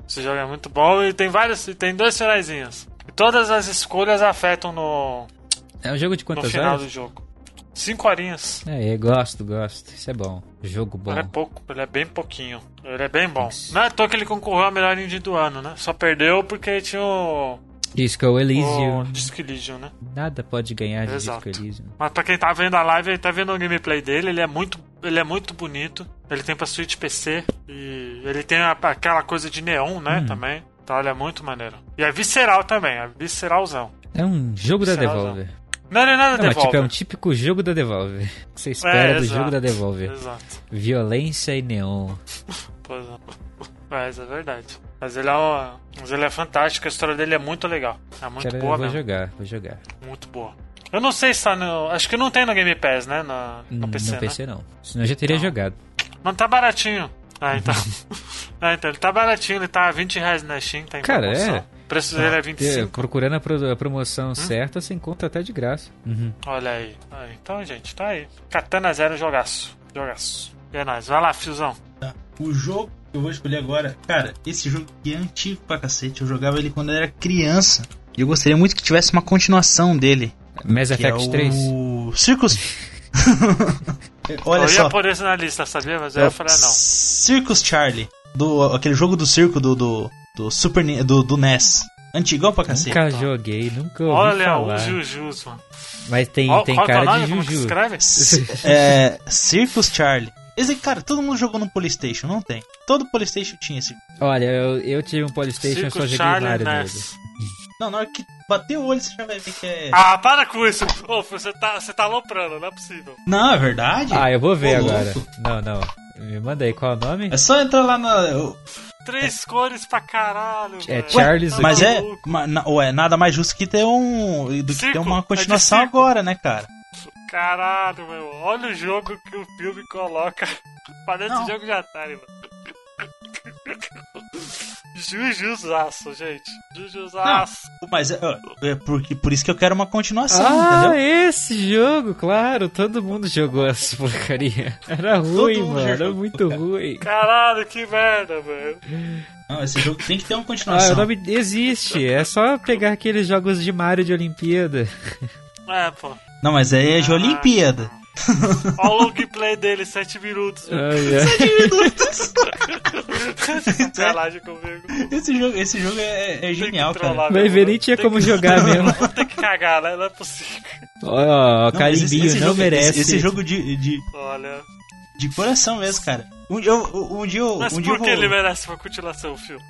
Speaker 2: Esse jogo é muito bom e tem vários. e tem dois finaizinhos. E todas as escolhas afetam no,
Speaker 1: É um jogo de
Speaker 2: no
Speaker 1: quantas
Speaker 2: final
Speaker 1: horas?
Speaker 2: do jogo. Cinco horinhas.
Speaker 1: É, eu gosto, gosto. Isso é bom. Jogo bom.
Speaker 2: Ele é pouco, ele é bem pouquinho. Ele é bem bom. Não é à toa que ele concorreu ao melhor indie do ano, né? Só perdeu porque tinha o.
Speaker 1: Disco
Speaker 2: o
Speaker 1: Elysium.
Speaker 2: Disco Elysium, né?
Speaker 1: Nada pode ganhar de
Speaker 2: Exato.
Speaker 1: Disco Elysium.
Speaker 2: Mas pra quem tá vendo a live, ele tá vendo o gameplay dele, ele é muito, ele é muito bonito. Ele tem pra Switch PC e ele tem a- aquela coisa de neon, né,
Speaker 1: Hum.
Speaker 2: também. Então ele é muito maneiro. E é visceral também, é visceralzão.
Speaker 1: É um jogo da Devolver.
Speaker 2: Não, não é nada
Speaker 1: Não, mas
Speaker 2: devolve.
Speaker 1: tipo, é um típico jogo da Devolver. Que você espera do
Speaker 2: exato.
Speaker 1: jogo da Devolver.
Speaker 2: Exato.
Speaker 1: Violência e neon.
Speaker 2: Pois é. Mas é verdade. Mas ele é, um, mas ele é fantástico, a história dele é muito legal. É muito
Speaker 1: Cara,
Speaker 2: boa
Speaker 1: eu vou
Speaker 2: mesmo.
Speaker 1: jogar, vou jogar.
Speaker 2: Muito boa. Eu não sei se tá no. Acho que não tem no Game Pass, né? No, no PC,
Speaker 1: no
Speaker 2: né?
Speaker 1: PC não. Senão eu já teria
Speaker 2: Não.
Speaker 1: jogado.
Speaker 2: Mas tá baratinho. Ah, então. ah, então. Ele tá baratinho, ele tá 20 reais na Steam, tá em
Speaker 1: Cara,
Speaker 2: promoção.
Speaker 1: é.
Speaker 2: O preço dele é
Speaker 1: É,
Speaker 2: 25.
Speaker 1: procurando a, pro- a promoção
Speaker 2: Hum?
Speaker 1: certa, você encontra até de graça. Uhum.
Speaker 2: Olha aí. Ah, Então, gente, tá aí. Katana Zero, jogaço. Jogaço. É nóis. Vai lá, fiozão.
Speaker 3: Tá. O jogo que eu vou escolher agora, cara, esse jogo aqui é antigo pra cacete. Eu jogava ele quando eu era criança. E eu gostaria muito que tivesse uma continuação dele.
Speaker 1: Mass
Speaker 3: é
Speaker 1: Effect 3?
Speaker 3: o Circus. Olha
Speaker 2: eu
Speaker 3: só.
Speaker 2: ia pôr esse na lista, sabia? Mas eu
Speaker 3: É
Speaker 2: ia falar não.
Speaker 3: Circus Charlie. Do, aquele jogo do circo do, do, do Super do, do NES. Antigão pra cacete.
Speaker 1: Nunca joguei, nunca ouvi
Speaker 2: Olha
Speaker 1: falar.
Speaker 2: o Jujus, mano.
Speaker 1: Mas tem, tem
Speaker 2: é
Speaker 1: cara
Speaker 2: nome?
Speaker 1: de
Speaker 2: Como que se
Speaker 1: Juju.
Speaker 2: escreve?
Speaker 3: C- é, Circus Charlie. Esse, cara, todo mundo jogou no Polystation, não tem? Todo Polystation tinha esse.
Speaker 1: Olha, eu, eu tive um Polystation, só joguei
Speaker 2: Charlie
Speaker 1: nele.
Speaker 2: Ness.
Speaker 3: Não, na hora que bater o olho você já vai ver que é.
Speaker 2: Ah, para com isso. Ô, você tá, você tá aloprando, não é possível.
Speaker 3: Não, é verdade?
Speaker 1: Ah, eu vou ver
Speaker 3: Ô,
Speaker 1: agora.
Speaker 3: louco.
Speaker 1: Não, não. Me manda aí, qual é o nome?
Speaker 3: É só entrar lá na.
Speaker 2: Três cores pra caralho,
Speaker 1: É
Speaker 2: velho.
Speaker 1: Charles
Speaker 2: Tá
Speaker 3: Mas é.
Speaker 2: maluco.
Speaker 3: ma- na- Ué, nada mais justo que ter um. do que ter uma
Speaker 2: é
Speaker 3: continuação
Speaker 2: circo.
Speaker 3: agora, né, cara?
Speaker 2: Caralho, meu. Olha o jogo que o filme coloca. Parece
Speaker 3: Não.
Speaker 2: jogo de Atari, mano. Jujuzaço, gente. Jujuzaço.
Speaker 3: Mas é, ó, é porque, por isso que eu quero uma continuação,
Speaker 1: Ah,
Speaker 3: entendeu?
Speaker 1: esse jogo, claro, todo mundo jogou essa porcaria. Era ruim, mano, era muito
Speaker 3: cara.
Speaker 1: ruim.
Speaker 2: Caralho, que merda, velho.
Speaker 3: Não, esse jogo tem que ter uma
Speaker 1: Ah,
Speaker 3: continuação.
Speaker 1: o nome existe, é só pegar aqueles jogos de Mario de Olimpíada.
Speaker 2: É, pô.
Speaker 3: Não, mas aí é de
Speaker 2: Ah.
Speaker 3: Olimpíada.
Speaker 2: Olha o longplay dele, 7 minutos. velho.
Speaker 1: Ai, ai.
Speaker 2: Sacanagem comigo.
Speaker 3: Esse jogo, esse jogo é, é genial, cara.
Speaker 1: Vai ver, nem tinha como
Speaker 2: que-
Speaker 1: jogar mesmo.
Speaker 2: Vou ter que cagar, né? Não é possível.
Speaker 1: Ó, ó,
Speaker 3: Não, mas
Speaker 1: Carimbinho
Speaker 3: esse- esse
Speaker 1: não
Speaker 3: jogo-
Speaker 1: merece.
Speaker 3: Esse, esse jogo de, de,
Speaker 2: Olha.
Speaker 3: de coração mesmo, cara. Um, dia eu, um dia eu.
Speaker 2: Mas
Speaker 3: um dia
Speaker 2: por
Speaker 3: eu
Speaker 2: que
Speaker 3: vou...
Speaker 2: ele merece uma continuação, o filme?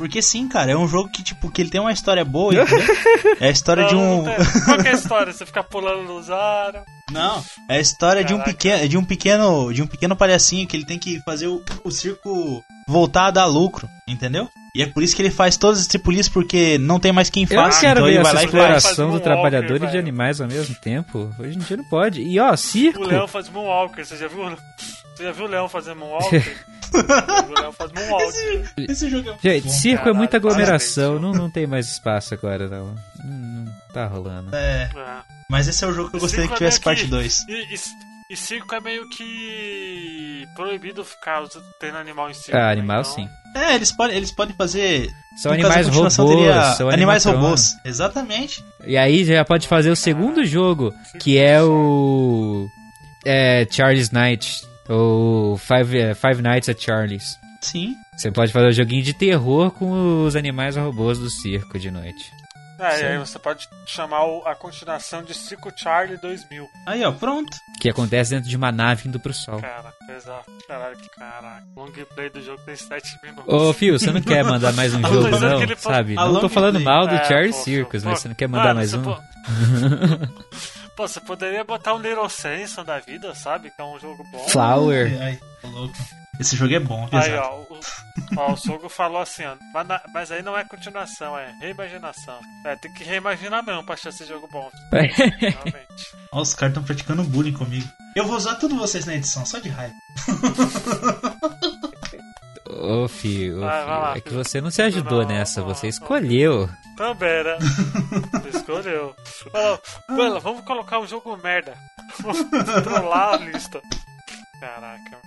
Speaker 3: Porque sim, cara, é um jogo que, tipo, que ele tem uma história boa, entendeu? É a história de
Speaker 2: Não,
Speaker 3: um.
Speaker 2: não tem- Qual que é a história? Você fica pulando nos aros.
Speaker 3: Não, é a história de um pequeno, de um pequeno, de um pequeno palhacinho que ele tem que fazer o, o circo voltar a dar lucro, entendeu? E é por isso que ele faz todas as tripulias porque não tem mais quem
Speaker 1: Eu
Speaker 3: faça,
Speaker 1: quero
Speaker 3: então
Speaker 1: ver
Speaker 3: ele vai
Speaker 1: essa
Speaker 3: e
Speaker 1: exploração do trabalhador e de animais ao mesmo tempo. Hoje em dia não pode. E ó, circo.
Speaker 2: O leão faz Moonwalker. Você já viu? Você já viu o leão fazer Moonwalker? o leão faz Moonwalker.
Speaker 3: Esse jogo é muito
Speaker 1: Gente,
Speaker 3: bom.
Speaker 1: circo é
Speaker 2: Caralho,
Speaker 1: muita aglomeração, não, não tem mais espaço agora, não. Não, não tá rolando.
Speaker 3: É,
Speaker 2: É.
Speaker 3: mas esse é o jogo que eu gostaria que
Speaker 2: Circo é
Speaker 3: tivesse
Speaker 2: meio
Speaker 3: parte 2.
Speaker 2: E, e- e circo é meio que proibido ficar tendo animal em circo.
Speaker 1: Ah,
Speaker 2: né?
Speaker 1: animal
Speaker 2: Então,
Speaker 1: sim.
Speaker 3: É, eles podem, eles podem fazer.
Speaker 1: São animais robôs, são
Speaker 3: animais robôs. Exatamente.
Speaker 1: E aí já pode fazer o segundo jogo, que é o é, Charlie's Night, ou Five, é, Five Nights at Charlie's.
Speaker 3: Sim.
Speaker 1: Você pode fazer um joguinho de terror com os animais robôs do circo de noite.
Speaker 2: É, e aí você pode chamar a continuação de Circo Charlie 2000.
Speaker 3: Aí, ó, pronto.
Speaker 1: Que acontece dentro de uma nave indo pro sol.
Speaker 2: Cara, exato. Caralho, que caraca. Long play do jogo tem 7 minutos.
Speaker 1: Ô, Fio, você não quer mandar mais um jogo, não? Sabe?
Speaker 3: a
Speaker 1: Não tô falando
Speaker 3: play.
Speaker 1: mal do
Speaker 2: É,
Speaker 1: Charlie
Speaker 2: pô,
Speaker 1: Circus,
Speaker 2: pô,
Speaker 1: mas você não quer mandar mais um?
Speaker 2: Pô, você poderia botar um Little Samson da vida, sabe? Que é um jogo bom.
Speaker 1: Flower.
Speaker 3: Ai, tô louco. Esse jogo é bom,
Speaker 2: Aí,
Speaker 3: exato.
Speaker 2: ó, o, ó, o Sogo falou assim, ó, mas, na- mas aí não é continuação, é reimaginação. É, tem que reimaginar mesmo pra achar esse jogo bom, realmente.
Speaker 3: Ó, os caras estão praticando bullying comigo. Eu vou usar tudo vocês na edição, só de raiva.
Speaker 1: Ô,
Speaker 2: vai lá,
Speaker 1: é que
Speaker 2: Fio.
Speaker 1: você não se ajudou
Speaker 2: Não,
Speaker 1: nessa,
Speaker 2: não,
Speaker 1: você
Speaker 2: não.
Speaker 1: escolheu.
Speaker 2: Também, né? Escolheu. Falou, Bela, vamos colocar um jogo merda. Vamos trollar a lista. Caraca.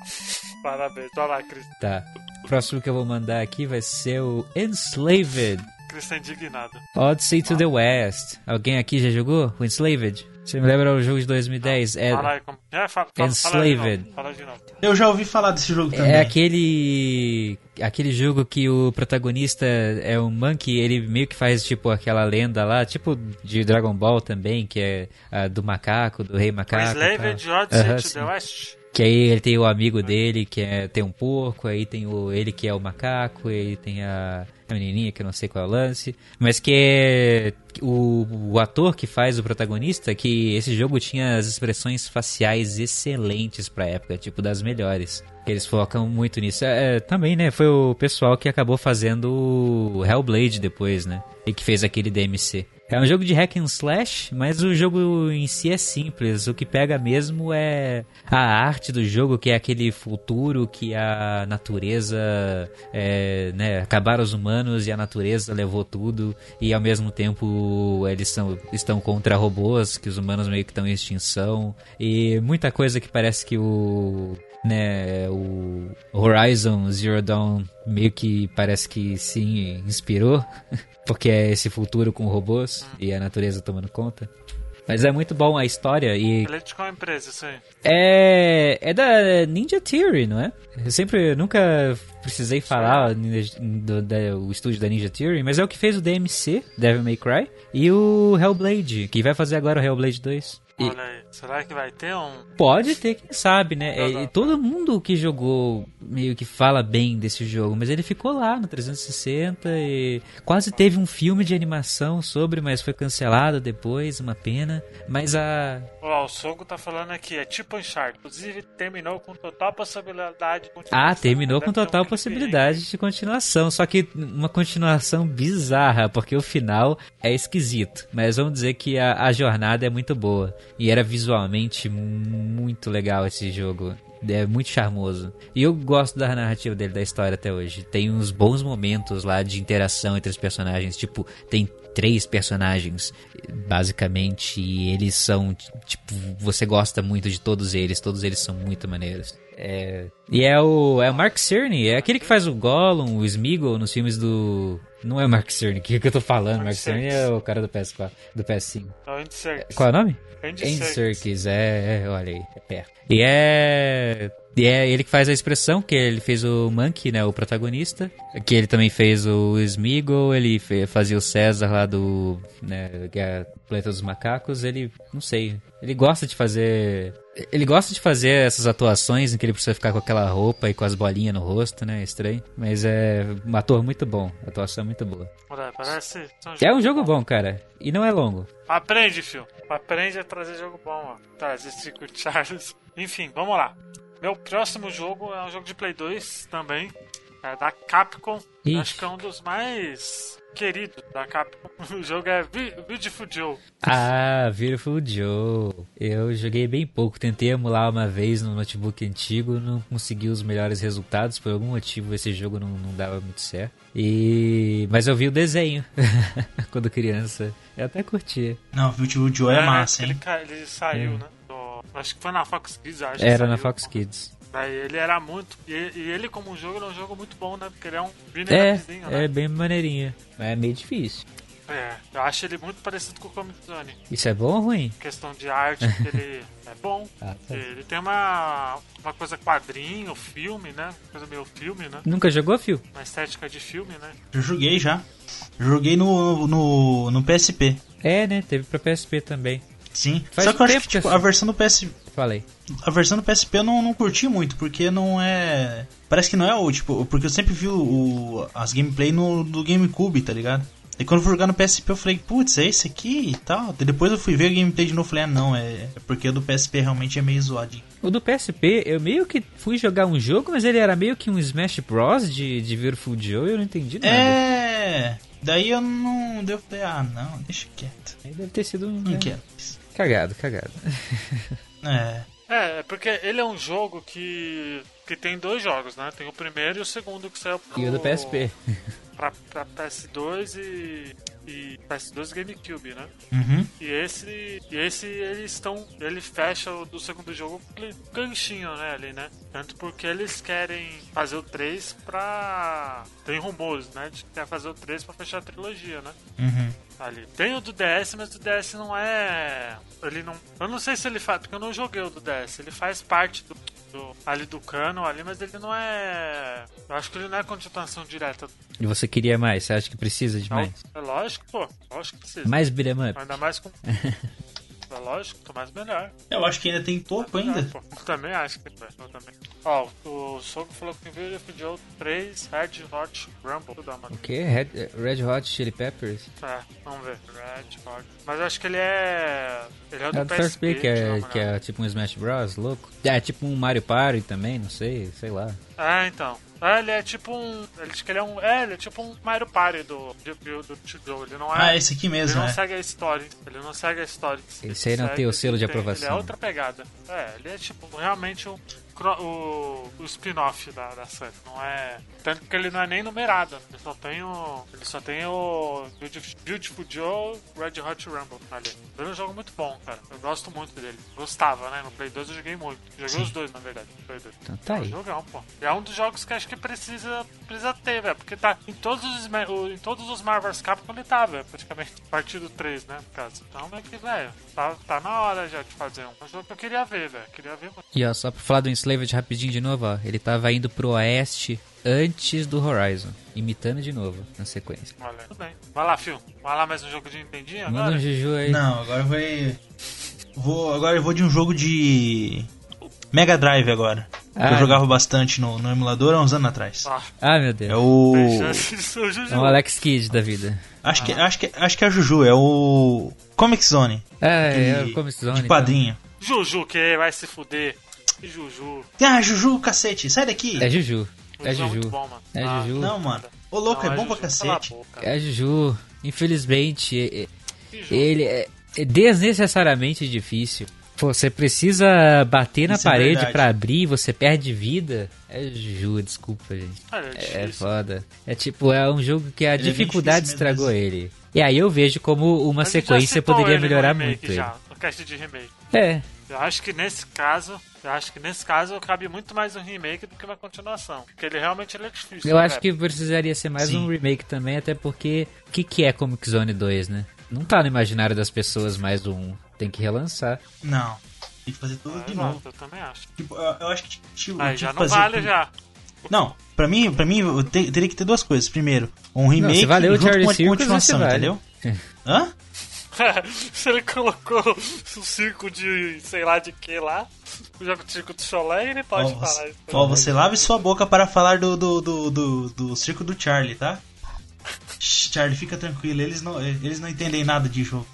Speaker 2: Parabéns. Vai lá, Cris.
Speaker 1: Tá. O próximo que eu vou mandar aqui vai ser o Enslaved.
Speaker 2: Cris tá indignado.
Speaker 1: Odyssey to the West. Alguém aqui já jogou o Enslaved? Você me lembra o jogo de 2010? É,
Speaker 2: Fala aí como. É, fala, fala, fala de
Speaker 1: Enslaved.
Speaker 2: novo. Fala de novo.
Speaker 3: Eu já ouvi falar desse jogo também.
Speaker 1: é aquele aquele jogo que o protagonista é um monkey, ele meio que faz tipo aquela lenda lá, tipo de Dragon Ball também, que é a do macaco, do rei macaco.
Speaker 2: Enslaved Odyssey
Speaker 1: Aham,
Speaker 2: to
Speaker 1: sim.
Speaker 2: the West.
Speaker 1: Que aí ele tem o amigo dele, que é, tem um porco, aí tem o, ele que é o macaco, aí tem a, a menininha, que eu não sei qual é o lance. Mas que é o, o ator que faz o protagonista, que esse jogo tinha as expressões faciais excelentes pra época, tipo das melhores. Eles focam muito nisso. É, também, né, foi o pessoal que acabou fazendo o Hellblade depois, né? E que fez aquele DMC. É um jogo de hack and slash, mas o jogo em si é simples. O que pega mesmo é a arte do jogo, que é aquele futuro que a natureza, é, né, acabaram os humanos e a natureza levou tudo e ao mesmo tempo eles são, estão contra robôs, que os humanos meio que estão em extinção e muita coisa que parece que o né, o Horizon Zero Dawn meio que parece que se inspirou, porque é esse futuro com robôs e a natureza tomando conta. Mas é muito bom a história e
Speaker 2: Ele é de qual empresa, isso aí?
Speaker 1: é, é da Ninja Theory, não é? Eu sempre, eu nunca precisei falar do, da- o estúdio da Ninja Theory, mas é o que fez o DMC, Devil May Cry, e o Hellblade, que vai fazer agora o Hellblade 2. E-
Speaker 2: Olha aí. Será que vai ter um.
Speaker 1: Pode ter, quem sabe, né?
Speaker 2: Não,
Speaker 1: É,
Speaker 2: não.
Speaker 1: e todo mundo que jogou meio que fala bem desse jogo, mas ele ficou lá no 360 e quase teve um filme de animação sobre, mas foi cancelado depois, uma pena. Mas a.
Speaker 2: Ó, o Sogo tá falando aqui, é tipo Uncharted. Inclusive, terminou com total possibilidade de
Speaker 1: Ah, terminou com total possibilidade de continuação, só que uma continuação bizarra, porque o final é esquisito. Mas vamos dizer que a, a jornada é muito boa. E era visualmente muito legal esse jogo. É muito charmoso. E eu gosto da narrativa dele, da história até hoje. Tem uns bons momentos lá de interação entre os personagens. Tipo, tem três personagens, basicamente, e eles são, tipo, você gosta muito de todos eles, todos eles são muito maneiros. É, e é o, é o Mark Cerny, é aquele que faz o Gollum, o Smeagol nos filmes do... Não é o Mark Cerny, o que, que eu tô falando? Mark
Speaker 2: Mark
Speaker 1: Cerny é o cara do PS4, do PS5.
Speaker 2: É Andy Serkis.
Speaker 1: Qual é o nome?
Speaker 2: Andy
Speaker 1: Andy
Speaker 2: Serkis.
Speaker 1: É, é, olha aí, é perto. E é, e é ele que faz a expressão, que ele fez o Monkey, né, o protagonista, que ele também fez o Smeagol, ele fazia o César lá do, né, Planeta dos Macacos, ele, não sei, ele gosta de fazer. Ele gosta de fazer essas atuações em que ele precisa ficar com aquela roupa e com as bolinhas no rosto, né? Estranho. Mas é um ator muito bom, a atuação é muito boa.
Speaker 2: Parece.
Speaker 1: É um jogo bom, cara. E não é longo.
Speaker 2: Aprende, filho. Aprende a trazer jogo bom, ó. Trazer Chico Charles. Enfim, vamos lá. Meu próximo jogo é um jogo de Play 2 também. É da Capcom.
Speaker 1: Ixi.
Speaker 2: Acho que é um dos mais queridos da Capcom. O jogo é Beautiful Joe.
Speaker 1: Ah, Beautiful Joe. Eu joguei bem pouco. Tentei emular uma vez no notebook antigo, não consegui os melhores resultados. Por algum motivo esse jogo não, não dava muito certo. E. Mas eu vi o desenho quando criança. Eu até curti.
Speaker 3: Não, o Joe é,
Speaker 2: né?
Speaker 3: massa,
Speaker 2: Ele,
Speaker 3: hein?
Speaker 2: ca- ele saiu,
Speaker 1: É.
Speaker 2: né? do- acho que foi na Fox Kids, acho. que
Speaker 1: Era na. Fox Kids.
Speaker 2: Ele era muito. E, e ele, como jogo, ele é um jogo muito bom, né? Porque ele é um
Speaker 1: É,
Speaker 2: né?
Speaker 1: é bem maneirinho. Mas é meio difícil.
Speaker 2: É, eu acho ele muito parecido com o Comic Zone.
Speaker 1: Isso é bom ou ruim?
Speaker 2: Questão de arte, que ele é bom.
Speaker 1: Ah, tá.
Speaker 2: Ele tem uma, uma coisa quadrinho, filme, né? Coisa meio filme, né?
Speaker 1: Nunca jogou, Phil?
Speaker 2: Uma estética de filme, né?
Speaker 3: Eu joguei já. Joguei no, no, no PSP.
Speaker 1: É, né? Teve pra PSP também.
Speaker 3: Sim.
Speaker 1: Faz
Speaker 3: Só que eu acho que
Speaker 1: que
Speaker 3: tipo, a versão do PS,
Speaker 1: Falei.
Speaker 3: a versão do PSP eu não, não curti muito, porque não é. Parece que não é o tipo. Porque eu sempre vi o, as gameplay no do GameCube, tá ligado? E quando eu fui jogar no PSP eu falei, putz, é esse aqui e tal. E depois eu fui ver a gameplay de novo e falei, ah não, é, é porque o do PSP realmente é meio zoadinho.
Speaker 1: O do PSP, eu meio que fui jogar um jogo, mas ele era meio que um Smash Bros. de, de Beautiful Joe e eu não entendi nada.
Speaker 3: É. Daí eu não. Deu falei, ah não, deixa quieto.
Speaker 1: Aí Deve ter sido um.
Speaker 3: Não
Speaker 1: né?
Speaker 3: quero.
Speaker 1: Cagado, cagado.
Speaker 3: É.
Speaker 2: É, é porque ele é um jogo que. que tem dois jogos, né? Tem o primeiro e o segundo que saiu pro,
Speaker 1: E o do PSP.
Speaker 2: Pra, pra PS2 e. e PS2 e GameCube, né?
Speaker 3: Uhum.
Speaker 2: E esse, e esse eles estão, ele fecha o do segundo jogo ganchinho, né, ali, né? Tanto porque eles querem fazer o 3 pra... Tem rumores, né, de que quer fazer o 3 pra fechar a trilogia, né?
Speaker 3: Uhum.
Speaker 2: Ali. Tem o do DS, mas o DS não é... Ele não... Eu não sei se ele faz, porque eu não joguei o do DS. Ele faz parte do... do- ali do canon ali, mas ele não é... Eu acho que ele não é continuação direta.
Speaker 1: E você queria mais? Você acha que precisa de mais?
Speaker 2: É lógico, pô. Lógico que precisa.
Speaker 1: Mais beat'em up?
Speaker 2: Ainda mais com... É lógico, tô mais melhor.
Speaker 3: Eu acho que ainda tem topo ainda.
Speaker 2: Melhor, também acho que vai. Eu também. Ó, o Soco falou que veio Joe 3 Red Hot Rumble.
Speaker 1: O que? Red, Red Hot Chili Peppers?
Speaker 2: É, vamos ver. Red Hot. Mas eu acho que ele é. Ele é o do
Speaker 1: É do
Speaker 2: PSP,
Speaker 1: PSP, que é, que é tipo um Smash Bros, louco. É tipo um Mario Party também, não sei, sei lá.
Speaker 2: É, então. É, ele é tipo um. Ele diz que ele é um. É, ele é tipo um Mario Party do, do, do, Joe. Ele não é.
Speaker 3: Ah, esse aqui
Speaker 2: Ele
Speaker 3: mesmo,
Speaker 2: não
Speaker 3: é.
Speaker 2: segue a história, ele não segue a história.
Speaker 1: Esse aí não
Speaker 2: Segue,
Speaker 1: tem o selo de
Speaker 2: ele tem- Ele é
Speaker 1: aprovação.
Speaker 2: outra pegada. É, ele é tipo realmente cro- o, o spin-off da, da série. Não é. Tanto que ele não é nem numerado. Ele só tem o. Ele só tem o Beautiful, Joe Red Hot Rumble ali. Ele é um jogo muito bom, cara. Eu gosto muito dele. Gostava, né? No Play 2 eu joguei muito. Joguei
Speaker 3: Sim.
Speaker 2: os dois, na verdade. Play 2.
Speaker 1: Então tá
Speaker 2: É um
Speaker 1: aí.
Speaker 2: jogão, pô. E é um dos jogos que acho que precisa, precisa ter, velho. Porque tá em todos os, em todos os Marvel's Capcom ele tá, velho. Praticamente. A partir do 3, né? No caso. Então é que, velho, tá, tá na hora já de fazer um. É um jogo que eu queria ver, velho. Queria ver.
Speaker 1: E ó, só pra falar do Enslaved rapidinho de novo, ó. Ele tava indo pro oeste antes do Horizon. Imitando de novo, na sequência.
Speaker 2: Olha, tudo bem. Vai lá, Phil. Vai lá mais um jogo de Nintendinho
Speaker 1: Manda
Speaker 2: agora?
Speaker 1: um Juju aí.
Speaker 3: Não, agora vai. Vou, agora eu vou de um jogo de. Mega Drive agora. que
Speaker 1: Ah.
Speaker 3: eu jogava bastante no, no emulador há uns anos atrás.
Speaker 2: Ah,
Speaker 1: Ah, meu
Speaker 3: É
Speaker 1: Deus.
Speaker 3: o.
Speaker 2: ser o Juju.
Speaker 1: É um Alex Kidd da vida.
Speaker 3: Acho que, acho, que, acho que é a Juju, é o. Comic Zone.
Speaker 1: É, é o Comic Zone.
Speaker 3: De
Speaker 1: então.
Speaker 3: quadrinho.
Speaker 2: Juju, que vai se fuder. Juju.
Speaker 3: Ah, Juju, cacete, sai daqui.
Speaker 1: É Juju. É
Speaker 2: Juju é
Speaker 1: Juju.
Speaker 2: bom.
Speaker 1: É
Speaker 2: Ah,
Speaker 1: Juju.
Speaker 3: Não, mano. Ô, louco,
Speaker 2: não,
Speaker 3: é bom pra
Speaker 2: Juju,
Speaker 3: cacete.
Speaker 2: boca.
Speaker 1: É Juju. Infelizmente, é-
Speaker 2: Juju.
Speaker 1: ele é é desnecessariamente difícil. Pô, você precisa bater na
Speaker 3: Isso é
Speaker 1: parede
Speaker 3: verdade.
Speaker 1: pra abrir, você perde vida. É Juju, desculpa, gente.
Speaker 2: Olha, é
Speaker 1: É foda. É tipo, é um jogo que a
Speaker 3: Ele é
Speaker 1: dificuldade
Speaker 3: difícil
Speaker 1: estragou
Speaker 3: mesmo.
Speaker 1: ele. E aí eu vejo como uma sequência poderia melhorar muito ele.
Speaker 2: já, no cast de remake.
Speaker 1: É,
Speaker 2: Eu acho que nesse caso, eu acho que nesse caso cabe muito mais um remake do que uma continuação. Porque ele realmente ele é difícil.
Speaker 1: eu
Speaker 2: né,
Speaker 1: acho que precisaria ser mais
Speaker 3: Sim.
Speaker 1: um remake também, até porque o que, que é Comic Zone 2, né? Não tá no imaginário das pessoas mais um. Tem que relançar.
Speaker 3: Não. Tem que fazer tudo
Speaker 2: É,
Speaker 3: de novo.
Speaker 2: eu também acho.
Speaker 3: Tipo, eu, eu acho que tipo,
Speaker 2: Aí já
Speaker 3: que
Speaker 2: não
Speaker 3: fazer
Speaker 2: vale
Speaker 3: tudo-
Speaker 2: já.
Speaker 3: Não, pra mim, pra mim eu te- teria que ter duas coisas. Primeiro, um remake
Speaker 1: se valeu o
Speaker 3: junto
Speaker 1: Charlie
Speaker 3: com a
Speaker 1: Circus,
Speaker 3: continuação,
Speaker 1: vale.
Speaker 3: entendeu? Hã?
Speaker 2: Se ele colocou o circo de sei lá de que lá, o jogo de circo do Cholé, ele pode
Speaker 3: Ó,
Speaker 2: falar
Speaker 3: você,
Speaker 2: isso.
Speaker 3: ó, você lave sua boca para falar do, do, do, do, do circo do Charlie, tá? Charlie, fica tranquilo, eles não, eles não entendem nada de jogo.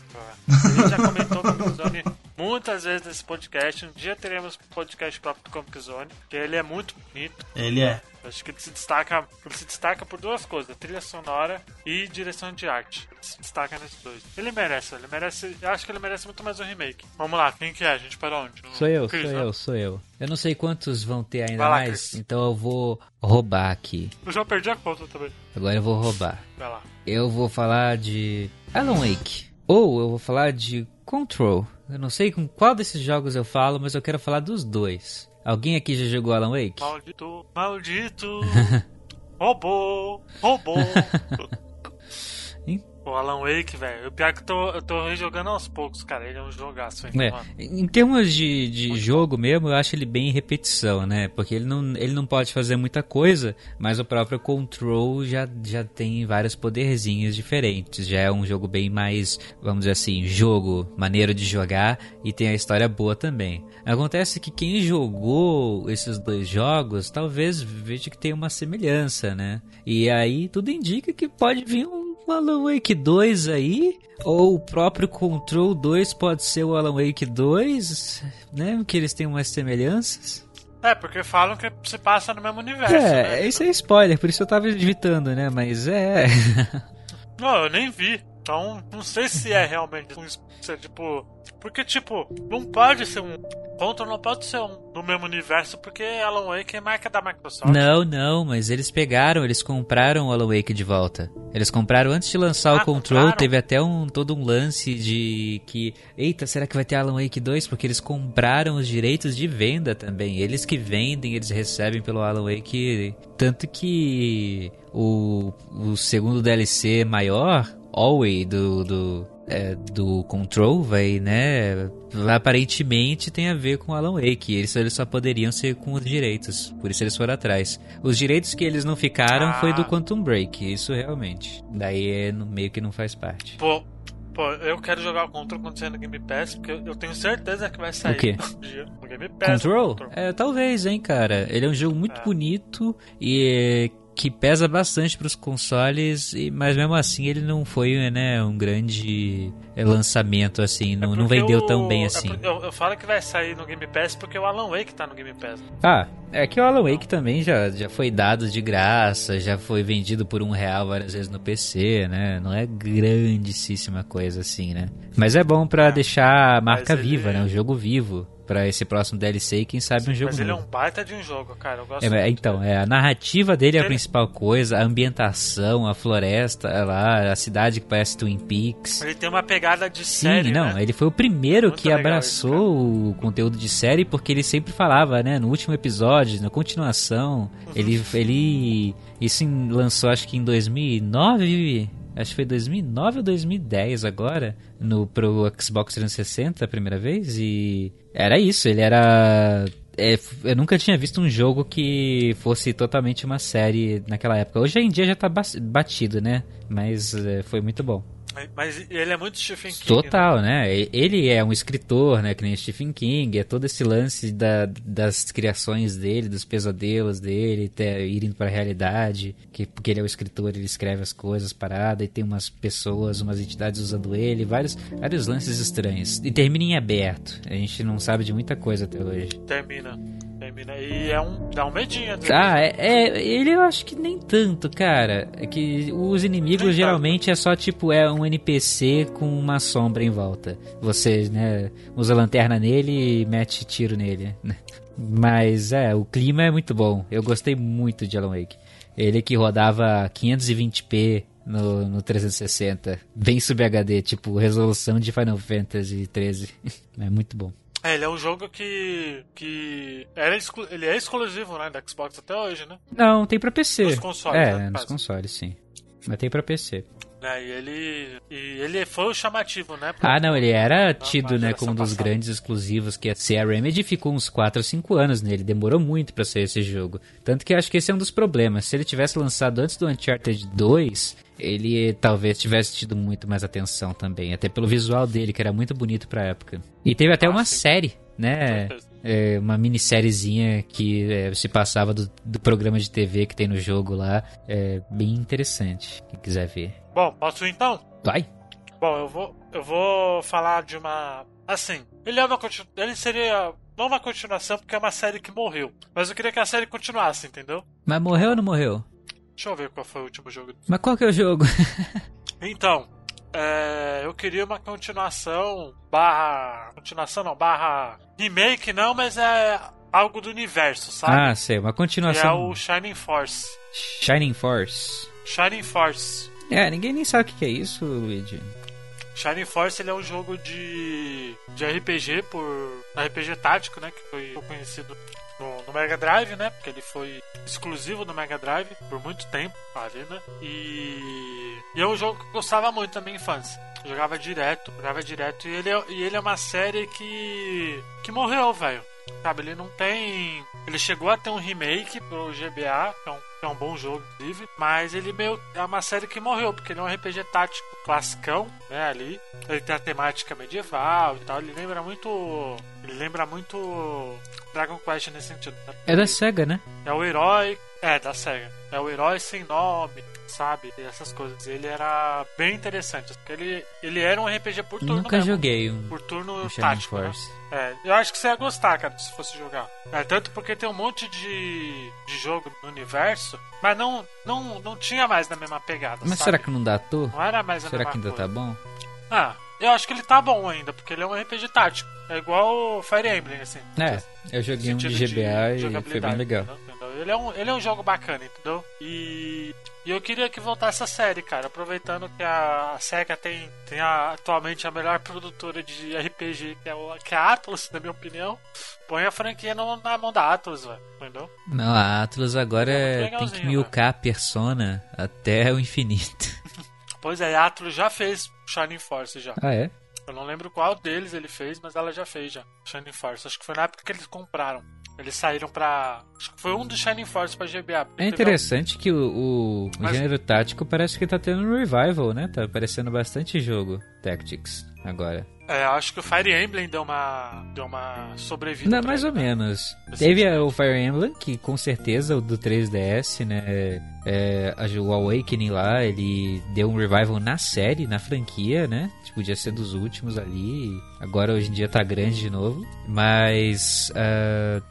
Speaker 2: A gente já comentou com o Comic Zone muitas vezes nesse podcast. Um dia teremos podcast próprio do Comic Zone, que ele é muito bonito.
Speaker 3: Ele é.
Speaker 2: Acho que ele se destaca, ele se destaca por duas coisas, trilha sonora e direção de arte. Se destaca nesses dois. Ele merece, ele merece. Eu acho que ele merece muito mais um remake. Vamos lá, quem que é? A gente para onde?
Speaker 1: Sou eu,
Speaker 2: Chris,
Speaker 1: sou
Speaker 2: né?
Speaker 1: eu, sou eu. Eu não sei quantos vão ter ainda
Speaker 2: lá,
Speaker 1: mais,
Speaker 2: Chris.
Speaker 1: então eu vou roubar aqui.
Speaker 2: Eu já perdi a conta também.
Speaker 1: Agora eu vou roubar.
Speaker 2: Vai lá.
Speaker 1: Eu vou falar de Alan Wake. Ou eu vou falar de Control. Eu não sei com qual desses jogos eu falo, mas eu quero falar dos dois. Alguém aqui já jogou Alan Wake?
Speaker 2: Maldito, maldito. robô, robô. O Alan Wake, velho. O pior é que eu tô, eu tô rejogando aos poucos, cara. Ele é um jogaço, hein,
Speaker 1: É, em termos de, de jogo mesmo, eu acho ele bem em repetição, né? Porque ele não, ele não pode fazer muita coisa, mas o próprio Control já, já tem vários poderzinhos diferentes. Já é um jogo bem mais, vamos dizer assim, jogo, maneiro de jogar e tem a história boa também. Acontece que quem jogou esses dois jogos talvez veja que tem uma semelhança, né? E aí tudo indica que pode vir um Alan Wake 2 aí, ou o próprio Control 2 pode ser o Alan Wake 2, né? Que eles têm umas semelhanças.
Speaker 2: É, porque falam que se passa no mesmo universo, né?
Speaker 1: É, isso é spoiler, por isso eu tava evitando, né? Mas é.
Speaker 2: Não, eu nem vi. Então, não sei se é realmente um se é, tipo. Porque, tipo, não pode ser um. Contra não pode ser um do mesmo universo, porque Alan Wake é marca da Microsoft.
Speaker 1: Não, não, mas eles pegaram, eles compraram o Alan Wake de volta. Eles compraram antes de lançar o
Speaker 2: Ah,
Speaker 1: Control,
Speaker 2: compraram?
Speaker 1: teve até um todo um lance de que, eita, será que vai ter Alan Wake 2? Porque eles compraram os direitos de venda também. Eles que vendem, eles recebem pelo Alan Wake, tanto que o, o segundo DLC maior, Always do, do, é, do Control, vai, né? Aparentemente tem a ver com Alan Wake. Eles, eles só poderiam ser com os direitos. Por isso eles foram atrás. Os direitos que eles não ficaram foi do
Speaker 2: Ah.
Speaker 1: Quantum Break. Isso realmente. Daí é no- meio que não faz parte.
Speaker 2: Pô, pô, eu quero jogar o Control quando sair no Game Pass, porque eu tenho certeza que vai sair
Speaker 1: O quê?
Speaker 2: um dia no Game Pass.
Speaker 1: Control?
Speaker 2: Control.
Speaker 1: É, talvez, hein, cara. Ele é um jogo muito
Speaker 2: É.
Speaker 1: bonito e é, que pesa bastante pros consoles, e- mas mesmo assim ele não foi, né, um grande é, lançamento assim, não,
Speaker 2: É
Speaker 1: não vendeu
Speaker 2: o-
Speaker 1: tão bem
Speaker 2: é
Speaker 1: assim.
Speaker 2: porque eu, eu falo que vai sair no Game Pass porque o Alan Wake tá no Game Pass.
Speaker 1: Ah, é que o Alan Wake também já, já foi dado de graça, já foi vendido por um real várias vezes no PC, né? Não é grandíssima coisa assim, né? Mas é bom pra
Speaker 2: É,
Speaker 1: deixar a marca
Speaker 2: ele-
Speaker 1: viva, né? O jogo vivo. Pra esse próximo DLC e quem sabe um jogo
Speaker 2: Mas ele é
Speaker 1: novo.
Speaker 2: um baita de um jogo, cara. Eu gosto
Speaker 1: É, então, é, a narrativa dele é a principal coisa, a ambientação, a floresta lá, a cidade que parece Twin Peaks.
Speaker 2: Ele tem uma pegada de
Speaker 1: Sim,
Speaker 2: série,
Speaker 1: não,
Speaker 2: né?
Speaker 1: ele foi o primeiro
Speaker 2: Muito
Speaker 1: que abraçou o conteúdo de série porque ele sempre falava, né, no último episódio, na continuação,
Speaker 2: Uhum.
Speaker 1: ele ele isso lançou acho que em 2009, acho que foi 2009 ou 2010 agora, no pro Xbox 360 a primeira vez e era isso, ele era é, eu nunca tinha visto um jogo que fosse totalmente uma série naquela época. Hoje em dia já tá batido, né? Mas é, foi muito bom.
Speaker 2: Mas ele é muito Stephen King.
Speaker 1: Total, né? E- Ele é um escritor, né? Que nem Stephen King. É todo esse lance da- das criações dele, dos pesadelos dele, até irem pra realidade. Que, porque ele é o escritor, ele escreve as coisas, parada, e tem umas pessoas, umas entidades usando ele, vários, vários lances estranhos. E termina em aberto. A gente não sabe de muita coisa até hoje.
Speaker 2: Termina. Termina. E é um. dá um medinho.
Speaker 1: Ah, é, é- ele eu acho que nem tanto, cara. É que os inimigos
Speaker 2: Nem
Speaker 1: geralmente é só tipo é um NPC com uma sombra em volta. Você, né, usa lanterna nele e mete tiro nele. né? Mas é, o clima é muito bom. Eu gostei muito de Alan Wake. Ele que rodava 520p no, no 360, bem sub HD, tipo resolução de Final Fantasy 13. É muito bom.
Speaker 2: É, ele é um jogo que. que. Era exclu- ele é exclusivo, né? Da Xbox até hoje, né?
Speaker 1: Não, tem pra PC.
Speaker 2: Nos consoles,
Speaker 1: É,
Speaker 2: né, no
Speaker 1: nos consoles, sim. Mas tem pra PC.
Speaker 2: Né? E ele, e ele foi o chamativo, né?
Speaker 1: Ah, não, ele era tido, né, como um dos
Speaker 2: passada.
Speaker 1: grandes exclusivos que ia ser. A Remedy ficou uns 4 ou 5 anos nele, demorou muito pra sair esse jogo. Tanto que eu acho que esse é um dos problemas. Se ele tivesse lançado antes do Uncharted 2, ele talvez tivesse tido muito mais atenção também, até pelo visual dele, que era muito bonito pra época. E teve até
Speaker 2: Ah,
Speaker 1: uma
Speaker 2: sim.
Speaker 1: série, né? É, uma minissériezinha que é, se passava do, do programa de TV que tem no jogo lá. É bem interessante, quem quiser ver.
Speaker 2: Bom, posso ir então?
Speaker 1: Vai!
Speaker 2: Bom, eu vou, eu vou falar de uma. Assim, ele é uma. Ele seria. Não uma continuação, porque é uma série que morreu. Mas eu queria que a série continuasse, entendeu?
Speaker 1: Mas morreu ou não morreu?
Speaker 2: Deixa eu ver qual foi o último jogo.
Speaker 1: Mas qual que é o jogo?
Speaker 2: Então, é, eu queria uma continuação. Barra. Continuação não, barra. Remake não, mas é algo do universo, sabe?
Speaker 1: ah, sei, uma
Speaker 2: que é
Speaker 1: continuação.
Speaker 2: o Shining Force.
Speaker 1: Shining Force.
Speaker 2: Shining Force.
Speaker 1: É, ninguém nem sabe o que é isso, Luigi.
Speaker 2: Shining Force ele é um jogo de, de RPG por RPG tático, né, que foi conhecido no, no Mega Drive, né, porque ele foi exclusivo do Mega Drive por muito tempo, ali, né, e, e é um jogo que eu gostava muito da minha infância. Jogava direto, jogava direto e ele é, e ele é uma série que que morreu, velho. Sabe, ele não tem. Ele chegou a ter um remake pro GBA, que é um, que é um bom jogo, inclusive, mas ele meio. É uma série que morreu, porque ele é um RPG tático classicão, né? Ali. Ele tem a temática medieval e tal. Ele lembra muito. Ele lembra muito Dragon Quest nesse sentido. né?
Speaker 1: É da SEGA, né?
Speaker 2: É o herói. É, da SEGA. É o herói sem nome, sabe? Essas coisas. Ele era bem interessante. Porque ele, ele era um RPG por turno.
Speaker 1: Nunca
Speaker 2: mesmo.
Speaker 1: joguei um,
Speaker 2: Por turno
Speaker 1: um
Speaker 2: tático. né? É, eu acho que você ia gostar, cara, se fosse jogar. É, tanto porque tem um monte de, de jogo no universo, mas não, não, não tinha mais na mesma pegada.
Speaker 1: Mas
Speaker 2: sabe?
Speaker 1: será que não datou?
Speaker 2: Não era mais a
Speaker 1: Será
Speaker 2: mesma
Speaker 1: que ainda
Speaker 2: coisa.
Speaker 1: tá bom?
Speaker 2: Ah, eu acho que ele tá bom ainda, porque ele é um RPG tático. É igual o Fire Emblem, assim.
Speaker 1: É, eu joguei um de GBA e foi bem legal.
Speaker 2: Entendeu? Ele, é um, ele é um jogo bacana, entendeu? E, e eu queria que voltasse a série, cara. Aproveitando que a, SEGA tem, tem a- atualmente a melhor produtora de RPG, que é, o, que é a Atlus, na minha opinião. Põe a franquia no- na mão da Atlus, velho. Entendeu?
Speaker 1: Não, a Atlas agora
Speaker 2: É
Speaker 1: tem que milcar a persona até o infinito.
Speaker 2: Pois é, a Atlus já fez Shining Force já.
Speaker 1: Ah, é?
Speaker 2: Eu não lembro qual deles ele fez, mas ela já fez já. Shining Force. Acho que foi na época que eles compraram. Eles saíram pra. Acho que foi um dos Shining Force pra GBA.
Speaker 1: É interessante que o, o-
Speaker 2: Mas-
Speaker 1: gênero tático parece que tá tendo um revival, né? Tá aparecendo bastante jogo Tactics agora.
Speaker 2: É, acho que o Fire Emblem deu uma, deu uma sobrevida.
Speaker 1: Não, mais
Speaker 2: ele,
Speaker 1: ou
Speaker 2: né?
Speaker 1: menos.
Speaker 2: Recentemente.
Speaker 1: Teve o Fire Emblem, que com certeza o do 3DS, né? É, o Awakening lá, ele deu um revival na série, na franquia, né? Tipo, podia ser dos últimos ali. Agora hoje em dia tá grande de novo. Mas. ah,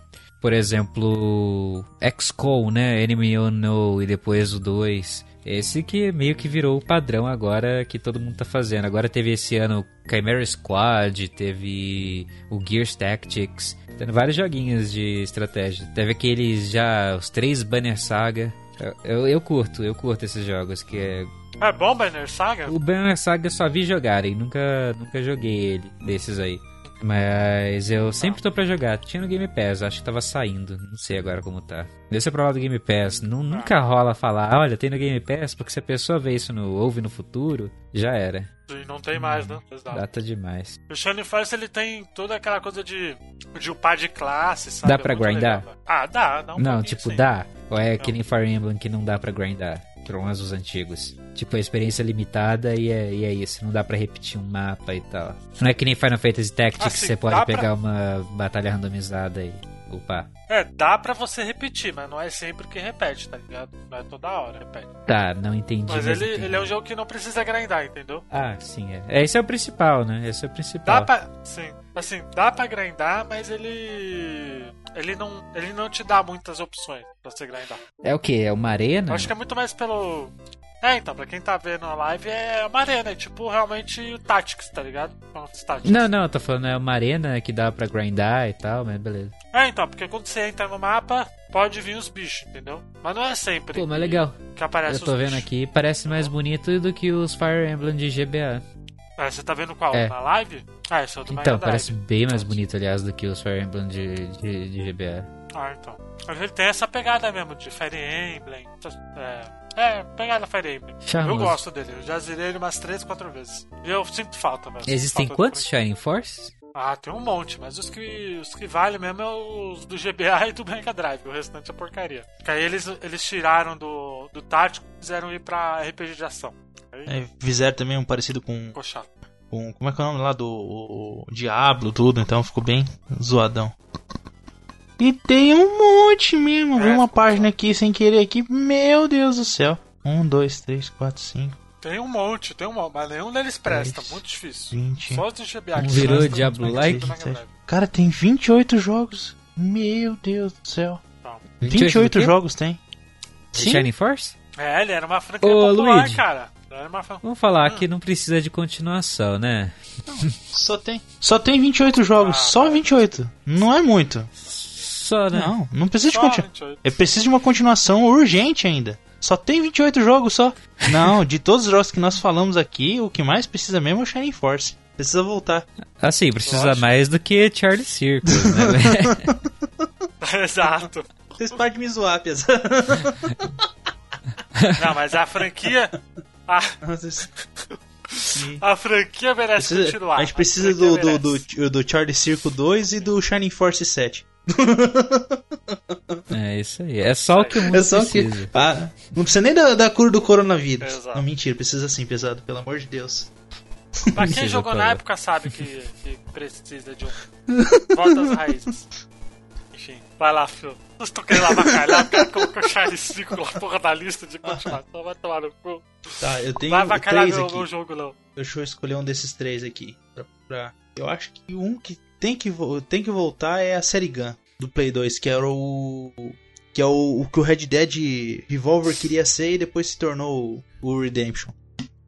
Speaker 1: por exemplo, XCOM, né? Enemy Unknown e depois o 2. Esse que meio que virou o padrão agora que todo mundo tá fazendo. Agora teve esse ano Chimera Squad, teve o Gears Tactics, tendo vários joguinhos de estratégia. Teve aqueles já, os três Banner Saga. Eu, eu, curto, eu curto esses jogos, que é...
Speaker 2: É bom, Banner Saga?
Speaker 1: O Banner Saga eu só vi jogarem, nunca, nunca joguei ele, desses aí. Mas eu sempre tô pra jogar. Tinha no Game Pass, acho que tava saindo. Não sei agora como tá. É pra lá do Game Pass. Nu- nunca rola falar, olha, tem no Game Pass, porque se a pessoa vê isso no ouve no futuro, já era.
Speaker 2: E não tem mais, né? Exato.
Speaker 1: Data demais.
Speaker 2: O Shining Force ele tem toda aquela coisa de, de upar de classe, sabe?
Speaker 1: Dá pra
Speaker 2: É
Speaker 1: grindar?
Speaker 2: legal, ah, dá, dá um
Speaker 1: não, tipo,
Speaker 2: sim.
Speaker 1: dá. Ou é que
Speaker 2: Não.
Speaker 1: nem Fire Emblem que não dá pra grindar. Menos os antigos. Tipo, a experiência limitada e é, e é isso. Não dá pra repetir um mapa e tal. Não é que nem Final Fantasy Tactics,
Speaker 2: Assim,
Speaker 1: você pode
Speaker 2: dá pra-
Speaker 1: pegar uma batalha randomizada e upar.
Speaker 2: É, dá pra você repetir, mas não é sempre que repete, tá ligado? Não é toda hora repete.
Speaker 1: Tá, não entendi.
Speaker 2: Mas ele, ele é um jogo que não precisa grindar, entendeu?
Speaker 1: Ah, sim, é. é. Esse é o principal, né? Esse é o principal.
Speaker 2: Dá pra. Sim. Assim, dá pra grindar, mas ele. Ele não, ele não te dá muitas opções pra você grindar.
Speaker 1: É o que? É uma arena?
Speaker 2: Eu acho que é muito mais pelo. É, então, pra quem tá vendo a live é uma arena, é tipo realmente o Tactics, tá ligado? Tactics.
Speaker 1: Não, não, eu tô falando, é uma arena que dá pra grindar e tal, mas beleza.
Speaker 2: É, então, porque quando você entra no mapa, pode vir os bichos, entendeu? Mas não é sempre
Speaker 1: Pô, mas legal.
Speaker 2: que aparece
Speaker 1: Eu tô vendo
Speaker 2: bichos.
Speaker 1: aqui, parece mais bonito do que os Fire Emblem de GBA.
Speaker 2: É, você tá vendo qual?
Speaker 1: É.
Speaker 2: Na live? Ah, esse é o do
Speaker 1: Então, parece bem mais bonito, aliás, do que os Fire Emblem de, de, de GBA.
Speaker 2: Ah, então. Mas ele tem essa pegada mesmo de Fire Emblem. É, É, pegada Fire Emblem.
Speaker 1: Charmoso.
Speaker 2: Eu gosto dele, eu já zerei ele umas 3, 4 vezes. E eu sinto falta, velho.
Speaker 1: Existem
Speaker 2: Falta
Speaker 1: quantos Shining Force?
Speaker 2: Ah, tem um monte, mas os que, os que valem mesmo é os do GBA e do Mega Drive, o restante é porcaria. Que aí eles, eles tiraram do, do tático e fizeram ir pra RPG de ação. Aí
Speaker 3: É, fizeram também um parecido com,
Speaker 2: ficou chato.
Speaker 3: com. Como é que é o nome lá do o, o Diablo, tudo, então ficou bem zoadão. E tem um monte mesmo. Vi
Speaker 2: É,
Speaker 3: uma página aqui sem querer aqui. Meu Deus do céu. Um, dois, três, quatro, cinco,
Speaker 2: Tem um monte, tem um monte, mas nenhum deles presta,
Speaker 3: Dez,
Speaker 2: muito difícil.
Speaker 3: vinte.
Speaker 2: Só os do GBA
Speaker 1: Um
Speaker 2: que
Speaker 1: virou
Speaker 2: Mega Drive.
Speaker 3: Cara, tem 28 jogos. Meu Deus do céu.
Speaker 2: Então,
Speaker 3: 28
Speaker 1: do quê?
Speaker 3: jogos tem.
Speaker 1: De
Speaker 3: Sim.
Speaker 1: Shining Force?
Speaker 2: É, ele era uma franquia
Speaker 1: Ô,
Speaker 2: popular,
Speaker 1: Luigi.
Speaker 2: cara.
Speaker 1: Vamos falar que não precisa de continuação, né?
Speaker 3: Só tem. Só tem 28 jogos.
Speaker 2: Ah,
Speaker 3: só
Speaker 2: cara.
Speaker 3: 28. Não é muito.
Speaker 1: Só, né?
Speaker 3: Não, não precisa de
Speaker 2: Só
Speaker 3: continuação.
Speaker 2: 28.
Speaker 3: É preciso de uma continuação urgente ainda. Só tem 28 jogos só. Não, de todos os jogos que nós falamos aqui, o que mais precisa mesmo é o Shining Force. Precisa voltar.
Speaker 1: Assim, precisa
Speaker 2: Lógico.
Speaker 1: mais do que Charlie Circus, né?
Speaker 2: Exato.
Speaker 3: Vocês param de me zoar, Piaz.
Speaker 2: Não, mas a franquia. A, a franquia merece
Speaker 3: Precisa-
Speaker 2: continuar.
Speaker 3: a gente precisa
Speaker 2: franquia
Speaker 3: do, do, do, do Charlie Circle 2 e do Shining Force 7.
Speaker 1: é isso aí. É só o que o mundo
Speaker 3: É só que.
Speaker 1: precisa.
Speaker 3: Ah, não precisa nem da, da cura do coronavírus.
Speaker 2: Exato.
Speaker 3: Não, mentira, precisa sim, pesado, pelo amor de Deus.
Speaker 2: Pra quem
Speaker 1: Precisa
Speaker 2: jogou na época sabe que, que precisa de um. Volta às raízes. Enfim, vai lá, Phil. Não estou querendo avacalhar, o cara colocou o Charlie Circle na porra da lista de continuação. Vai tomar no cu.
Speaker 3: Tá, eu tenho
Speaker 2: Vai
Speaker 3: três
Speaker 2: meu,
Speaker 3: aqui.
Speaker 2: meu jogo, não.
Speaker 3: Deixa eu escolher um desses três aqui. Pra, pra- Eu acho que um que tem que, tem que voltar é a série Gun do Play 2, que era o. Que é o, o que o Red Dead Revolver queria ser e depois se tornou o, o Redemption.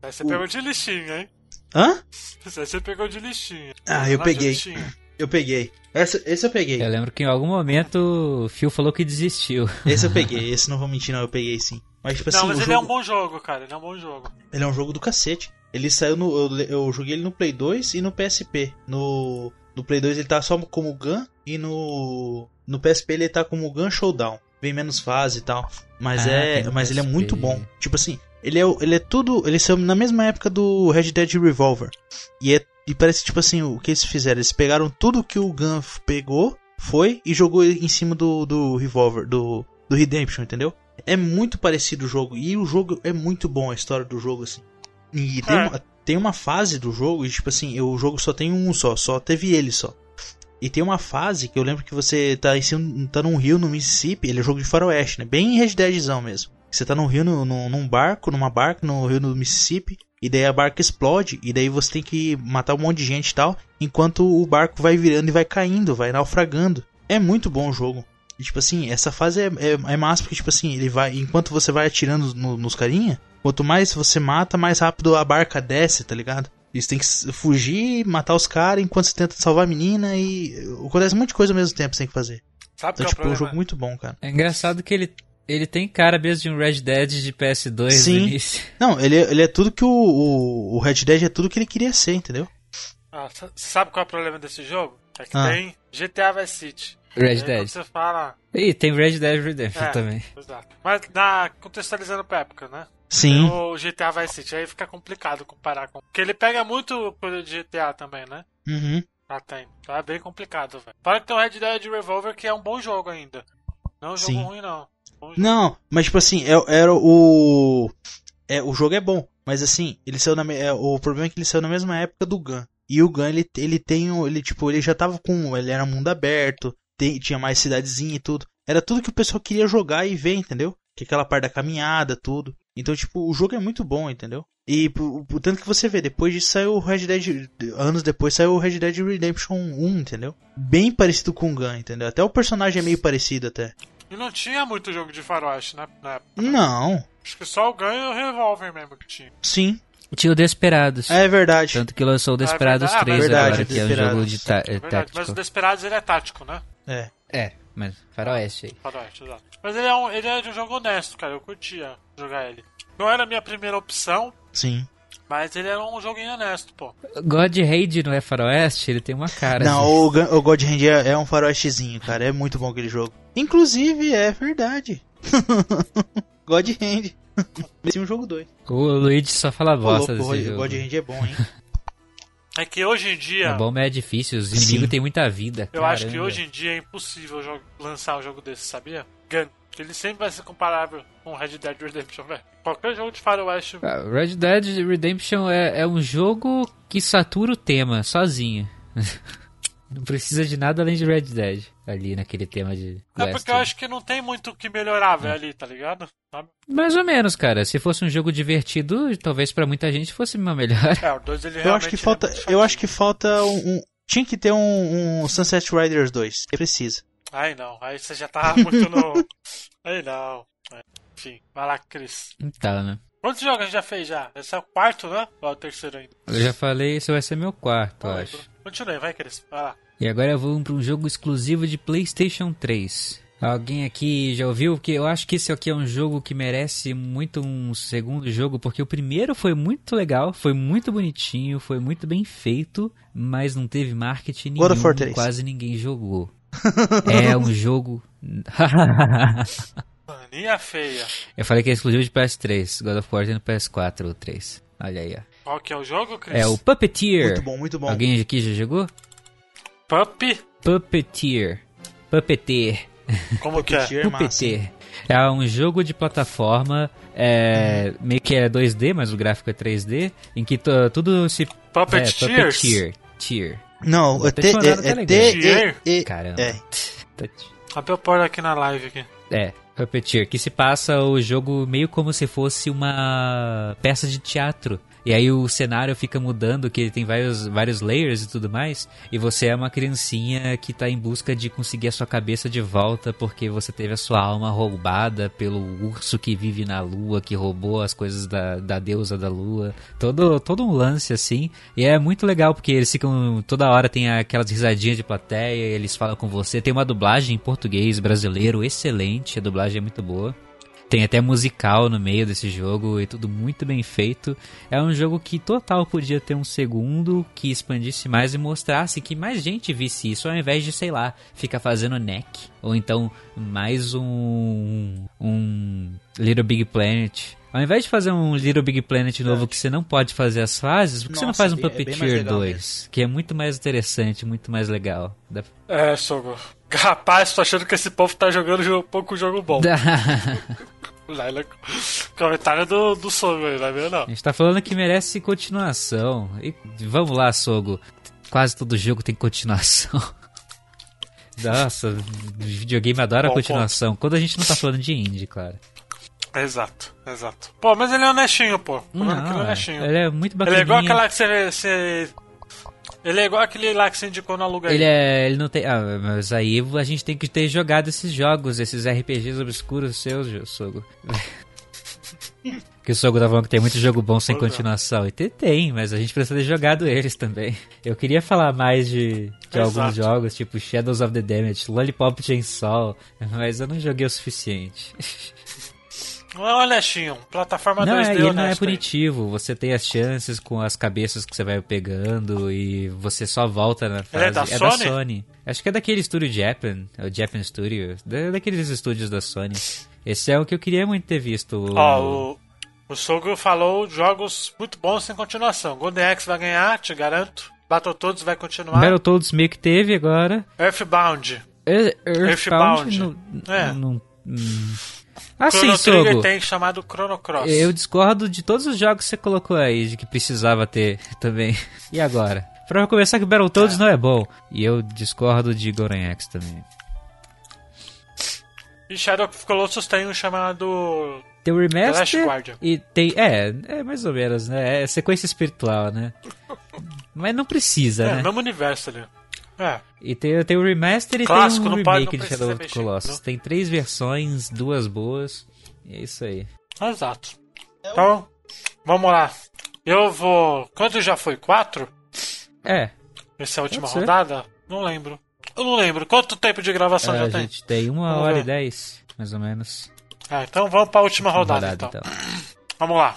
Speaker 2: Aí você pegou de lixinho, hein?
Speaker 3: Hã?
Speaker 2: Aí você pegou de lixinho.
Speaker 3: Ah, eu peguei. Eu peguei. Essa, esse eu peguei.
Speaker 1: Eu lembro que em algum momento o Phil falou que desistiu.
Speaker 3: Esse eu peguei. Esse não vou mentir, não. Eu peguei sim. Mas, tipo
Speaker 2: Não,
Speaker 3: assim,
Speaker 2: mas
Speaker 3: o
Speaker 2: ele é um
Speaker 3: jogo,
Speaker 2: bom jogo, cara. Ele é um bom jogo.
Speaker 3: ele é um jogo do cacete. Ele saiu no. Eu, eu joguei ele no Play 2 e no PSP. No, no Play 2 ele tá só como Gun e no. No PSP ele tá como Gun Showdown. Vem menos fase e tal. Mas
Speaker 1: Ah,
Speaker 3: é. Mas ele é
Speaker 1: PSP.
Speaker 3: muito bom. Tipo assim, ele é, o- ele é tudo. Ele saiu na mesma época do Red Dead Revolver. E, é, e parece tipo assim, o que eles fizeram? Eles pegaram tudo que o Gun pegou, foi e jogou em cima do, do Revolver, do, do Redemption, entendeu? É muito parecido o jogo. E o jogo é muito bom, a história do jogo, assim. E tem,
Speaker 2: É.
Speaker 3: tem uma fase do jogo, e tipo assim, o jogo só tem um só, só teve ele só. E tem uma fase que eu lembro que você tá em cima, tá num rio no Mississippi, ele é jogo de faroeste, né? Bem Red Deadzão mesmo. Você tá num rio, no, no- num barco, numa barca, no rio no Mississippi, e daí a barca explode, e daí você tem que matar um monte de gente e tal, enquanto o barco vai virando e vai caindo, vai naufragando. É muito bom o jogo. E, tipo assim, essa fase é, é, é massa porque, tipo assim, ele vai. Enquanto você vai atirando no- nos carinha, quanto mais você mata, mais rápido a barca desce, tá ligado? E você tem que fugir, matar os caras enquanto você tenta salvar a menina e. Acontece um monte de coisa ao mesmo tempo que você tem que fazer.
Speaker 2: Sabe
Speaker 3: Então,
Speaker 2: qual é o
Speaker 3: tipo, é um
Speaker 2: problema?
Speaker 3: jogo muito bom, cara.
Speaker 1: É engraçado que ele, ele tem cara mesmo de um Red Dead de PS2
Speaker 3: Sim.
Speaker 1: no início.
Speaker 3: Não, ele, é- ele é tudo que o, o, o Red Dead é tudo que ele queria ser, entendeu?
Speaker 2: Ah, sa- sabe qual é o problema desse jogo? É que
Speaker 3: Ah.
Speaker 2: tem GTA Vice City.
Speaker 1: Red
Speaker 2: aí,
Speaker 1: Dead.
Speaker 2: você fala.
Speaker 1: Ih, tem Red Dead Redemption
Speaker 2: É,
Speaker 1: também.
Speaker 2: Exato. Mas na, contextualizando pra época, né?
Speaker 3: Sim.
Speaker 2: Tem o GTA Vice City, aí fica complicado comparar com. Porque ele pega muito coisa de GTA também, né?
Speaker 3: Uhum.
Speaker 2: Ah, tem. Então é bem complicado, velho. Para que tem o Red Dead Revolver, que é um bom jogo ainda. Não é um jogo
Speaker 3: Sim.
Speaker 2: ruim, não.
Speaker 3: Não, mas tipo assim, é- era o. É, o jogo é bom, mas assim, ele saiu na. é, o problema é que ele saiu na mesma época do Gun. E o Gun, ele, ele tem. o- Ele, tipo, ele já tava com. Ele era mundo aberto, tem- tinha mais cidadezinha e tudo. Era tudo que o pessoal queria jogar e ver, entendeu? Que aquela parte da caminhada, tudo. Então, tipo, o jogo é muito bom, entendeu? E por, por tanto que você vê, depois disso saiu o Red Dead. Anos depois saiu o Red Dead Redemption 1, entendeu? Bem parecido com o Gun, entendeu? Até o personagem é meio parecido até.
Speaker 2: E não tinha muito jogo de faroeste, né? Na época.
Speaker 3: Não,
Speaker 2: Acho que só o Gun e o Revolver mesmo que tinha.
Speaker 3: sim.
Speaker 1: Tinha o Desperados.
Speaker 3: É verdade.
Speaker 1: Tanto que lançou o Desperados
Speaker 2: verdade. Ah,
Speaker 1: 3
Speaker 3: verdade,
Speaker 1: agora, que é um
Speaker 3: Desperados.
Speaker 1: jogo de tá- é,
Speaker 2: É verdade.
Speaker 1: tático.
Speaker 2: Mas o Desperados ele é tático, né?
Speaker 3: É.
Speaker 1: É, mas faroeste aí.
Speaker 2: Faroeste, exato. Mas ele é, um, ele é de um jogo honesto, cara. Eu curtia jogar ele. Não era a minha primeira opção,
Speaker 3: Sim.
Speaker 2: mas ele era um joguinho honesto, pô.
Speaker 1: God Raid não é faroeste? Ele tem uma cara.
Speaker 3: Não,
Speaker 1: assim.
Speaker 3: o, o God Hand é, é um faroestezinho, cara. É muito bom aquele jogo. Inclusive, é verdade. God Hand. Esse é um jogo 2.
Speaker 1: O Luigi só fala bosta
Speaker 3: O
Speaker 1: desse
Speaker 3: God
Speaker 1: jogo.
Speaker 3: Hand é bom, hein?
Speaker 2: É que hoje em dia.
Speaker 1: É bom, mas é difícil. Os
Speaker 3: Sim.
Speaker 1: inimigos têm muita vida.
Speaker 2: Eu acho que
Speaker 1: caramba.
Speaker 2: hoje em dia é impossível lançar um jogo desse, sabia? Gun. Ele sempre vai ser comparável com Red Dead Redemption, velho. Qualquer jogo de faroeste.
Speaker 1: Ah, Red Dead Redemption é, é um jogo que satura o tema sozinho. Não precisa de nada além de Red Dead ali naquele tema de.
Speaker 2: É porque eu acho que não tem muito o que melhorar, velho, ali, tá ligado? Sabe?
Speaker 1: Mais ou menos, cara. Se fosse um jogo divertido, talvez pra muita gente fosse uma melhor.
Speaker 2: É, o 2 ele
Speaker 3: Eu
Speaker 2: realmente
Speaker 3: acho que
Speaker 2: é
Speaker 3: falta.
Speaker 2: muito
Speaker 3: Eu acho que falta um. um- tinha que ter um, um Sunset Riders 2. Precisa.
Speaker 2: Aí não, aí você já tá muito no. Aí não. É, Enfim, vai lá, Cris.
Speaker 1: Tá, né?
Speaker 2: Quantos jogos a gente já fez já? Esse é o quarto, né? Ou é o terceiro ainda?
Speaker 1: Eu já falei, esse vai ser meu quarto, eu acho.
Speaker 2: lembro. Continue, vai, Cris. Vai lá.
Speaker 1: E agora vamos para um jogo exclusivo de PlayStation 3. Alguém aqui já ouviu? Porque eu acho que esse aqui é um jogo que merece muito um segundo jogo, porque o primeiro foi muito legal, foi muito bonitinho, foi muito bem feito, mas não teve marketing
Speaker 3: God of
Speaker 1: nenhum,
Speaker 3: War 3.
Speaker 1: quase ninguém jogou. é um jogo.
Speaker 2: Mania feia.
Speaker 1: eu falei que é exclusivo de PS3, God of War tem no PS4 ou 3. Olha aí, ó.
Speaker 2: Qual que é o jogo, Cris?
Speaker 1: É o Puppeteer.
Speaker 3: Muito bom, muito bom.
Speaker 1: Alguém aqui já jogou?
Speaker 2: Pup?
Speaker 1: Puppeteer. Puppeteer.
Speaker 2: Como que é?
Speaker 3: Puppeteer.
Speaker 1: Puppeteer. É um jogo de plataforma, é, meio que é 2D, mas o gráfico é 3D, em que tudo se...
Speaker 2: Puppet
Speaker 1: é? Puppeteer. Tear.
Speaker 3: Não, é T. É, é. T. E, e,
Speaker 1: Caramba.
Speaker 3: é.
Speaker 2: Só pra eu pôr aqui na live aqui.
Speaker 1: É, Puppeteer, que se passa o jogo meio como se fosse uma peça de teatro. E aí o cenário fica mudando, que ele tem vários, vários layers e tudo mais. E você é uma criancinha que tá em busca de conseguir a sua cabeça de volta porque você teve a sua alma roubada pelo urso que vive na lua, que roubou as coisas da, da deusa da lua. Todo, todo um lance assim. E é muito legal porque eles ficam. Toda hora tem aquelas risadinhas de plateia, eles falam com você. Tem uma dublagem em português brasileiro excelente, a dublagem é muito boa. Tem até musical no meio desse jogo e tudo muito bem feito. É um jogo que total podia ter um segundo que expandisse mais e mostrasse que mais gente visse isso, ao invés de, sei lá, ficar fazendo neck. Ou então mais um. um Little Big Planet. Ao invés de fazer um Little Big Planet novo que você não pode fazer as fases, por que você não faz um
Speaker 3: é é
Speaker 1: Puppeteer
Speaker 3: legal
Speaker 1: 2? Que é muito mais interessante, muito mais legal.
Speaker 2: É, Sogo. Rapaz, tô achando que esse povo tá jogando jo- pouco jogo bom. Laila, comentário do, do Sogo aí, não é meu não.
Speaker 1: A gente tá falando que merece continuação. E vamos lá, Sogo. Quase todo jogo tem continuação. Nossa, videogame adora
Speaker 2: Bom
Speaker 1: continuação. Quando a gente não tá falando de indie, claro.
Speaker 2: Exato, exato. Pô, mas ele é honestinho, pô. Que ele é
Speaker 1: Não,
Speaker 2: honestinho.
Speaker 1: ele é muito
Speaker 2: Ele
Speaker 1: bacaninha.
Speaker 2: é igual aquela que você, você. Ele é igual aquele lá que você indicou no aluga aí.
Speaker 1: Ele é. Ele não tem. Ah, mas aí a gente tem que ter jogado esses jogos, esses RPGs obscuros seus, Sogo. que o Sogo tá falando que tem muito jogo bom sem
Speaker 2: é.
Speaker 1: continuação. E tem, mas a gente precisa ter jogado eles também. Eu queria falar mais de, de alguns jogos, tipo Shadows of the Damage, Lollipop Chainsaw, mas eu não joguei o suficiente.
Speaker 2: É honestinho. Plataforma
Speaker 1: Não,
Speaker 2: 2D
Speaker 1: é, e ele não é punitivo. Você tem as chances com as cabeças que você vai pegando e você só volta na fase.
Speaker 2: Ele é da Sony?
Speaker 1: Sony. Acho que é daquele estúdio Japan, é o Japan Studio, da- daqueles estúdios da Sony. Esse é o que eu queria muito ter visto. o-
Speaker 2: Ó, o, o Sogo falou jogos muito bons sem continuação. Golden Axe vai ganhar, te garanto. Battletoads vai continuar.
Speaker 1: Battletoads meio que teve agora.
Speaker 2: Earthbound.
Speaker 1: É, Earthbound.
Speaker 2: Earthbound.
Speaker 1: não-
Speaker 2: É.
Speaker 1: não- hum. Assim,
Speaker 2: Chrono Trigger
Speaker 1: Sogo.
Speaker 2: tem chamado Chrono Cross.
Speaker 1: Eu discordo de todos os jogos que você colocou aí, de que precisava ter também. E agora? Pra começar que Battletoads não é bom. E eu discordo de Golden Axe também.
Speaker 2: E Shadow of Colossus tem um chamado
Speaker 1: Tem o remaster e tem... É, é mais ou menos, né? É sequência espiritual, né? Mas não precisa,
Speaker 2: É,
Speaker 1: né?
Speaker 2: mesmo universo ali. É.
Speaker 1: E tem, tem o remaster e
Speaker 2: Clássico,
Speaker 1: tem um remake de Shadow of the Colossus.
Speaker 2: não.
Speaker 1: Tem três versões, duas boas. E é isso aí.
Speaker 2: Exato. Então, vamos lá. Eu vou. Quanto já foi? Quatro?
Speaker 1: É,
Speaker 2: Essa é a última rodada? Não lembro. Eu não lembro. Quanto tempo de gravação
Speaker 1: a
Speaker 2: já tem?
Speaker 1: gente tem uma
Speaker 2: Vamos
Speaker 1: hora
Speaker 2: ver.
Speaker 1: e dez, mais ou menos.
Speaker 2: Ah, então vamos pra última rodada,
Speaker 1: Rodada,
Speaker 2: então. Vamos lá.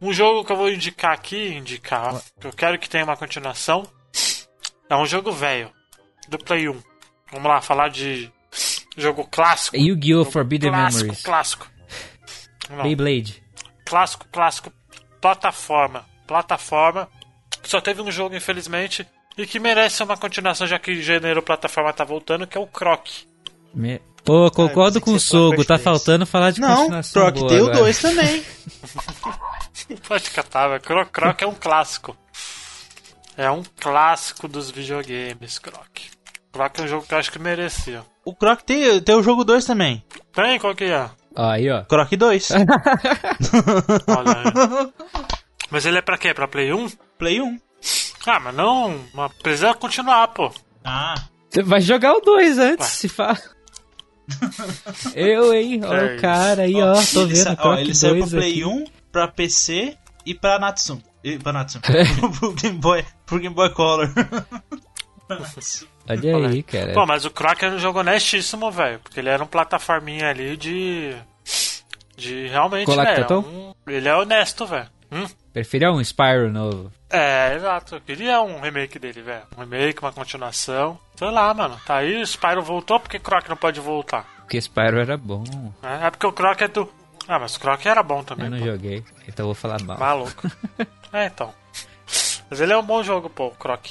Speaker 2: Um jogo que eu vou indicar aqui, indicar, que eu quero que tenha uma continuação, é um jogo velho, do Play 1. Vamos lá, falar de jogo clássico.
Speaker 1: Yu-Gi-Oh! Forbidden
Speaker 2: clássico,
Speaker 1: Memories.
Speaker 2: Clássico. Não,
Speaker 1: Beyblade.
Speaker 2: clássico, clássico plataforma. Plataforma. Só teve um jogo, infelizmente, e que merece uma continuação, já que o gênero plataforma tá voltando, que é o Croc.
Speaker 1: Me... Pô, concordo
Speaker 3: pensei
Speaker 1: com o Sogo, tá
Speaker 3: Crash 3.
Speaker 1: faltando falar de
Speaker 3: Não,
Speaker 1: continuação
Speaker 3: Croc
Speaker 1: boa
Speaker 3: tem o
Speaker 1: agora.
Speaker 3: 2 também.
Speaker 2: Pode catar, velho. Croc, Croc é um clássico. É um clássico dos videogames, Croc. Croc é um jogo que eu acho que merecia.
Speaker 3: O Croc tem, tem o jogo 2 também.
Speaker 2: Tem? Qual que é?
Speaker 1: Ó, Aí, ó.
Speaker 3: Croc 2.
Speaker 2: Olha aí. Mas ele é pra quê? Pra Play 1?
Speaker 3: Play 1.
Speaker 2: Ah, mas não. Mas precisa continuar, pô.
Speaker 3: Ah,
Speaker 1: Você vai jogar o 2 antes,
Speaker 2: Ué.
Speaker 1: se fala. Eu, hein? Ó,
Speaker 2: É
Speaker 1: o cara aí, ó. Tô
Speaker 3: ele,
Speaker 1: vendo
Speaker 3: ó, ele saiu
Speaker 1: 2
Speaker 3: pro Play
Speaker 1: aqui.
Speaker 3: 1, pra PC e pra Natsun. E pra Natsun. pro, Game Boy, pro Game Boy Color.
Speaker 1: Olha
Speaker 2: Olha
Speaker 1: aí, cara.
Speaker 2: Pô, mas o Croc era um jogo honestíssimo, velho. Porque ele era um plataforminha ali de. De realmente.
Speaker 1: Collectathon?
Speaker 2: Né, um... Ele é honesto, velho. Hum?
Speaker 1: Preferia um Spyro novo.
Speaker 2: É, exato. Eu queria um remake dele, velho. Um remake, uma continuação. Sei lá, mano. Tá aí, o Spyro voltou, porque Croc não pode voltar?
Speaker 1: Porque Spyro era bom.
Speaker 2: É, é porque o Croc é do. Ah, mas o Croc era bom também.
Speaker 1: Eu não
Speaker 2: pô.
Speaker 1: joguei, então eu vou falar mal.
Speaker 2: Maluco. é, então. Mas ele é um bom jogo, pô, o Croc.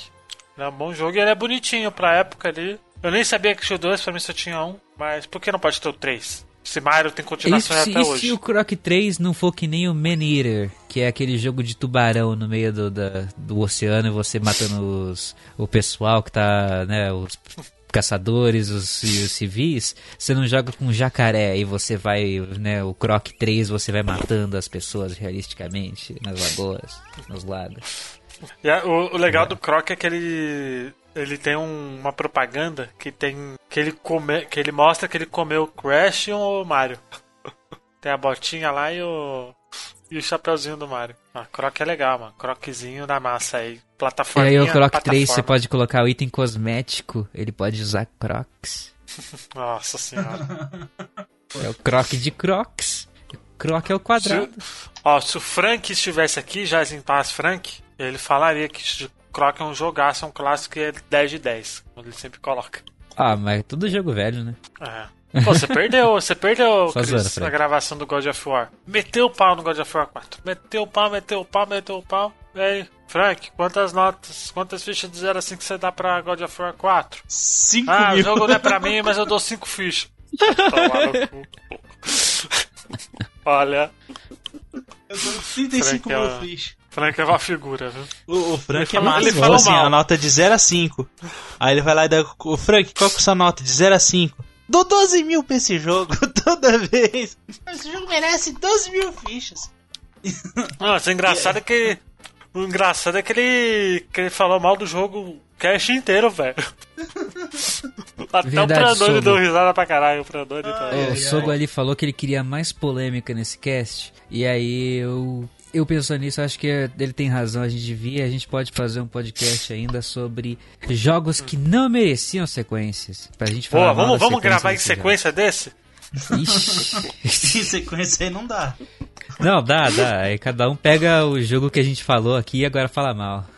Speaker 2: Ele é um bom jogo e ele é bonitinho pra época ali. Eu nem sabia que tinha 2, pra mim só tinha um. Mas por que não pode ter o 3? Se Mario tem continuação
Speaker 1: se,
Speaker 2: até
Speaker 1: e se
Speaker 2: hoje.
Speaker 1: o Croc 3 não for que nem o Man Eater, que é aquele jogo de tubarão no meio do, da- do oceano e você matando os, o pessoal que tá, né, os caçadores, os, os civis, você não joga com jacaré e você vai, né, o Croc 3 você vai matando as pessoas realisticamente nas lagoas, nos lagos.
Speaker 2: O, o legal do Croc é que ele. Ele tem um- uma propaganda que tem. Que ele, come, que ele mostra que ele comeu o Crash e o Mario. tem a botinha lá e o. E o chapeuzinho do Mario. Ah, Croc é legal, mano. Croczinho na massa aí.
Speaker 1: E
Speaker 2: Plataforma.
Speaker 1: aí o Croc 3 você pode colocar o item cosmético, ele pode usar Crocs.
Speaker 2: Nossa senhora.
Speaker 1: É o Croc de Crocs. Croc é o quadrado.
Speaker 2: Se, ó, se o Frank estivesse aqui, já em paz Frank, ele falaria que Croc é um jogaço, é um clássico e é 10 de 10. Como ele sempre coloca.
Speaker 1: Ah, mas é tudo jogo velho, né?
Speaker 2: É. Pô, você perdeu, você perdeu, Chris, a
Speaker 1: Frank.
Speaker 2: gravação do God of War. Meteu o pau no God of War 4. Meteu o pau, meteu o pau, meteu o pau. E aí, Frank, quantas notas, quantas fichas de 0 assim que você dá pra God of War 4?
Speaker 3: 5
Speaker 2: Ah, o
Speaker 3: mil.
Speaker 2: jogo não é pra mim, mas eu dou 5 fichas. Olha,
Speaker 3: Eu dou 35
Speaker 2: Frank,
Speaker 3: mil fichas.
Speaker 2: Frank é uma figura, viu?
Speaker 3: O, o Frank
Speaker 2: Ele
Speaker 3: é massa.
Speaker 2: ele falou
Speaker 3: assim,
Speaker 2: mal.
Speaker 3: a nota é de 0 a 5. Aí ele vai lá e dá... O Frank, qual que é a sua nota? De 0 a 5. Dou 12 mil pra esse jogo toda vez. Esse jogo merece 12 mil fichas.
Speaker 2: Mas o engraçado é que. O engraçado é que ele. que ele falou mal do jogo o cast inteiro, velho. Até
Speaker 1: Verdade,
Speaker 2: o Pranoni
Speaker 1: Sogo.
Speaker 2: deu risada pra caralho, o Pranoni tá.
Speaker 1: O Sogo ali falou que ele queria mais polêmica nesse cast. E aí eu. Eu pensando nisso, acho que ele tem razão. A gente devia, a gente pode fazer um podcast ainda sobre jogos que não mereciam sequências. Pra gente falar.
Speaker 2: Boa, vamos, vamos gravar em
Speaker 1: desses
Speaker 2: sequência desse?
Speaker 1: jogos. Ixi.
Speaker 3: Em sequência aí não dá.
Speaker 1: Não, dá, dá. Aí cada um pega o jogo que a gente falou aqui e agora fala mal.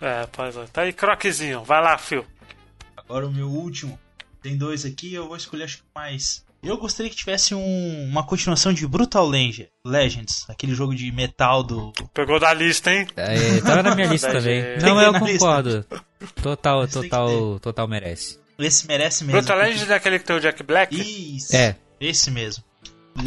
Speaker 2: É, pois é. Tá aí, croquezinho. Vai lá, Phil.
Speaker 3: Agora o meu último. Tem dois aqui, eu vou escolher acho que mais. Eu gostaria que tivesse um- uma continuação de Brutal Legend, Legends, aquele jogo de metal do.
Speaker 2: Pegou da lista, hein?
Speaker 1: É, tava na minha lista também.
Speaker 2: gente.
Speaker 1: Não, eu concordo. Total, total, total merece.
Speaker 3: Esse merece mesmo.
Speaker 2: Brutal Legend é aquele que tem o Jack Black?
Speaker 3: Isso.
Speaker 1: É.
Speaker 3: Esse mesmo.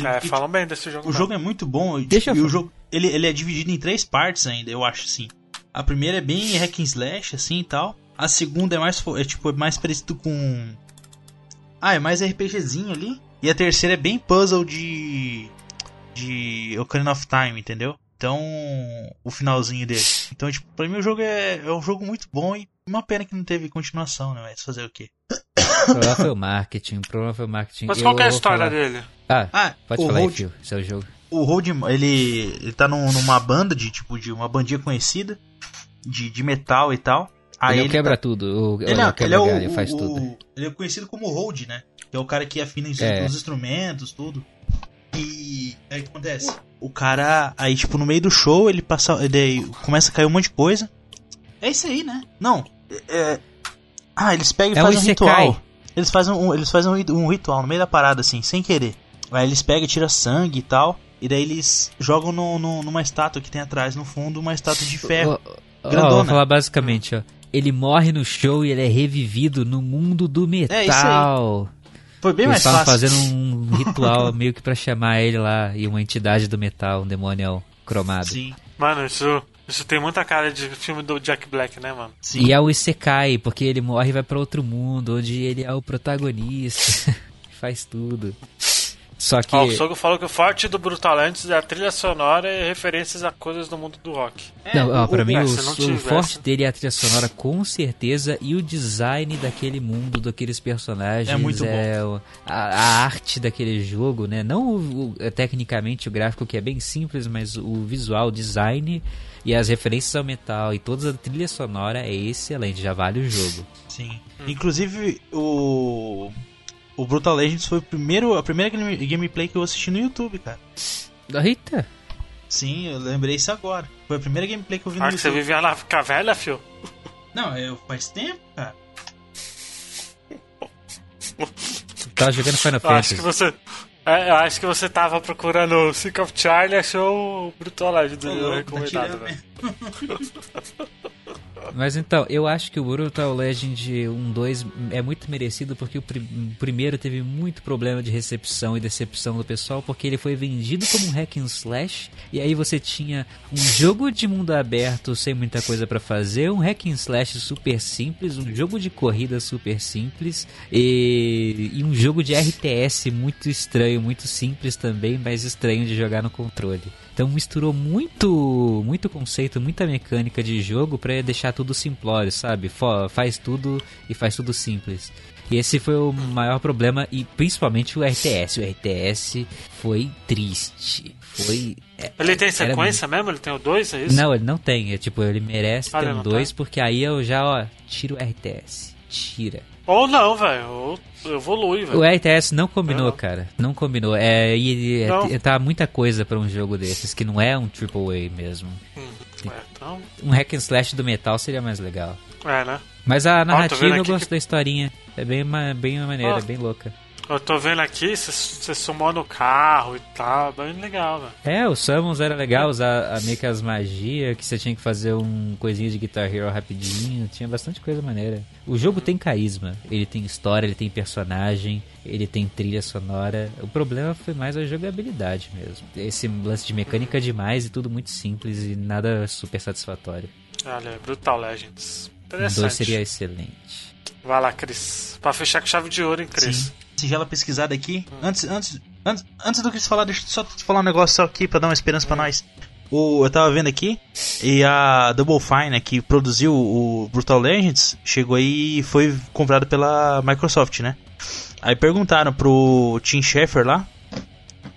Speaker 2: É, falam bem desse jogo.
Speaker 3: O
Speaker 2: mesmo.
Speaker 3: jogo é muito bom. e,
Speaker 1: Deixa
Speaker 3: tipo,
Speaker 1: eu
Speaker 3: e o jogo ele, ele é dividido em três partes ainda, eu acho assim. A primeira é bem hack and slash assim e tal. A segunda é mais é tipo é mais parecido com Ah, é mais RPGzinho ali. E a terceira é bem puzzle de de Ocarina of Time, entendeu? Então, o finalzinho dele. Então, tipo, pra mim o jogo é, é um jogo muito bom e uma pena que não teve continuação, né? Mas fazer o quê?
Speaker 1: O problema foi o marketing. O problema foi o marketing.
Speaker 2: Mas
Speaker 1: Eu
Speaker 2: qual que é a história
Speaker 1: falar-
Speaker 2: dele?
Speaker 1: Ah,
Speaker 3: Ah,
Speaker 1: pode
Speaker 3: o
Speaker 1: falar aí,
Speaker 3: Road-
Speaker 1: Phil. Seu jogo.
Speaker 3: o Road, ele, ele tá num- numa banda de tipo de uma bandinha conhecida de, de metal e tal. Aí
Speaker 1: ele,
Speaker 3: ele
Speaker 1: quebra
Speaker 3: tá-
Speaker 1: tudo. O,
Speaker 3: ele,
Speaker 1: ele,
Speaker 3: é, ele é o,
Speaker 1: galho, faz
Speaker 3: o-
Speaker 1: tudo.
Speaker 3: ele é conhecido como Road, né? Que é o cara que afina os,
Speaker 1: É.
Speaker 3: os instrumentos, tudo. E aí o que acontece? O cara, aí tipo no meio do show, ele passa, ele começa a cair um monte de coisa. É isso aí, né? Não, é, ah, eles pegam e
Speaker 1: É
Speaker 3: fazem um ritual. Eles fazem um, eles fazem um um ritual no meio da parada assim, sem querer. Aí eles pegam e tiram sangue e tal. E daí eles jogam no, no- numa estátua que tem atrás, no fundo, uma estátua de ferro.
Speaker 1: Ó, ó,
Speaker 3: grandona.
Speaker 1: vou falar basicamente, ó. Ele morre no show e ele é revivido no mundo do metal.
Speaker 3: Foi bem
Speaker 1: Eles
Speaker 3: mais
Speaker 1: estavam
Speaker 3: fácil.
Speaker 1: fazendo um ritual meio que pra chamar ele lá e uma entidade do metal, um demônio cromado.
Speaker 3: Sim,
Speaker 2: Mano, isso, isso tem muita cara de filme do Jack Black, né, mano?
Speaker 3: sim.
Speaker 1: E é o Isekai, porque ele morre e vai pra outro mundo, onde ele é o protagonista. Faz tudo. Só que.
Speaker 2: Ó, o Sogo falou que o forte do Brutalantes é a trilha sonora e referências a coisas do mundo do rock.
Speaker 1: Não, ó, pra mim
Speaker 2: é,
Speaker 1: o, o forte dele é a trilha sonora com certeza e o design daquele mundo, daqueles personagens.
Speaker 3: É muito
Speaker 1: o- a, a arte daquele jogo, né? Não o- o- tecnicamente o gráfico que é bem simples, mas o visual, o design e as referências ao metal e toda a trilha sonora é excelente, já vale o jogo.
Speaker 3: Sim. Inclusive, o. O Brutal Legends foi o primeiro, a primeira game- gameplay que eu assisti no YouTube, cara.
Speaker 1: Eita!
Speaker 3: Sim, eu lembrei isso agora. Foi a primeira gameplay que eu vi no
Speaker 2: Ah, que você
Speaker 3: YouTube.
Speaker 2: vivia na caverna, fio?
Speaker 3: Não, eu, faz tempo, cara.
Speaker 1: Tava jogando Final
Speaker 2: Eu acho
Speaker 1: Fantasy.
Speaker 2: que você. é, eu acho que você tava procurando o Sick of Charlie e achou o Brutal Legends
Speaker 3: tá
Speaker 2: recomendado, velho.
Speaker 1: Mas então, eu acho que o Brutal Legend 1 2 é muito merecido porque o, pri- o primeiro teve muito problema de recepção e decepção do pessoal porque ele foi vendido como um hack and slash e aí você tinha um jogo de mundo aberto sem muita coisa pra fazer, um hack and slash super simples, um jogo de corrida super simples e, e um jogo de RTS muito estranho, muito simples também, mas estranho de jogar no controle. Então misturou muito, muito conceito, muita mecânica de jogo pra deixar tudo simplório, sabe? Faz tudo e faz tudo simples. E esse foi o maior problema e principalmente o RTS. O RTS foi triste. Foi é,
Speaker 2: Ele tem
Speaker 1: era
Speaker 2: sequência mesmo? Ele tem o 2, é isso?
Speaker 1: não, ele não tem. É, tipo, ele merece
Speaker 2: Ah,
Speaker 1: ter um
Speaker 2: não
Speaker 1: 2,
Speaker 2: tem?
Speaker 1: porque aí eu já, ó, tiro o RTS. Tira.
Speaker 2: Ou não, velho. Ou evolui, velho.
Speaker 1: O RTS não combinou,
Speaker 2: Não.
Speaker 1: cara. Não combinou. É, e, e-
Speaker 2: Não.
Speaker 1: é- tá muita coisa pra um jogo desses, que não é um AAA mesmo.
Speaker 2: É, então.
Speaker 1: Um hack and slash do metal seria mais legal.
Speaker 2: É, né?
Speaker 1: Mas a narrativa eu gosto
Speaker 2: que-
Speaker 1: da historinha. É bem, bem maneira, é bem louca.
Speaker 2: Eu tô vendo aqui, você- sumou no carro e tal. Bem legal, velho.
Speaker 1: É, o Summons era legal, usar a- meio que as magias, que você tinha que fazer um coisinha de Guitar Hero rapidinho, tinha bastante coisa maneira. O jogo tem carisma, ele tem história, ele tem personagem, ele tem trilha sonora. O problema foi mais a jogabilidade mesmo. Esse lance de mecânica é demais e tudo muito simples e nada super satisfatório.
Speaker 2: Olha, Brutal Legends. Interessante.
Speaker 1: 2 seria excelente.
Speaker 2: Vai lá, Cris. Pra fechar com chave de ouro, hein, Cris?
Speaker 3: Sim. Sigela pesquisada aqui. Antes, antes, antes, antes do Chris falar, deixa eu só te falar um negócio só aqui pra dar uma esperança pra nós. O, eu tava vendo aqui e a Double Fine, né, que produziu o Brutal Legends, chegou aí e foi comprado pela Microsoft, né? Aí perguntaram pro Tim Schafer lá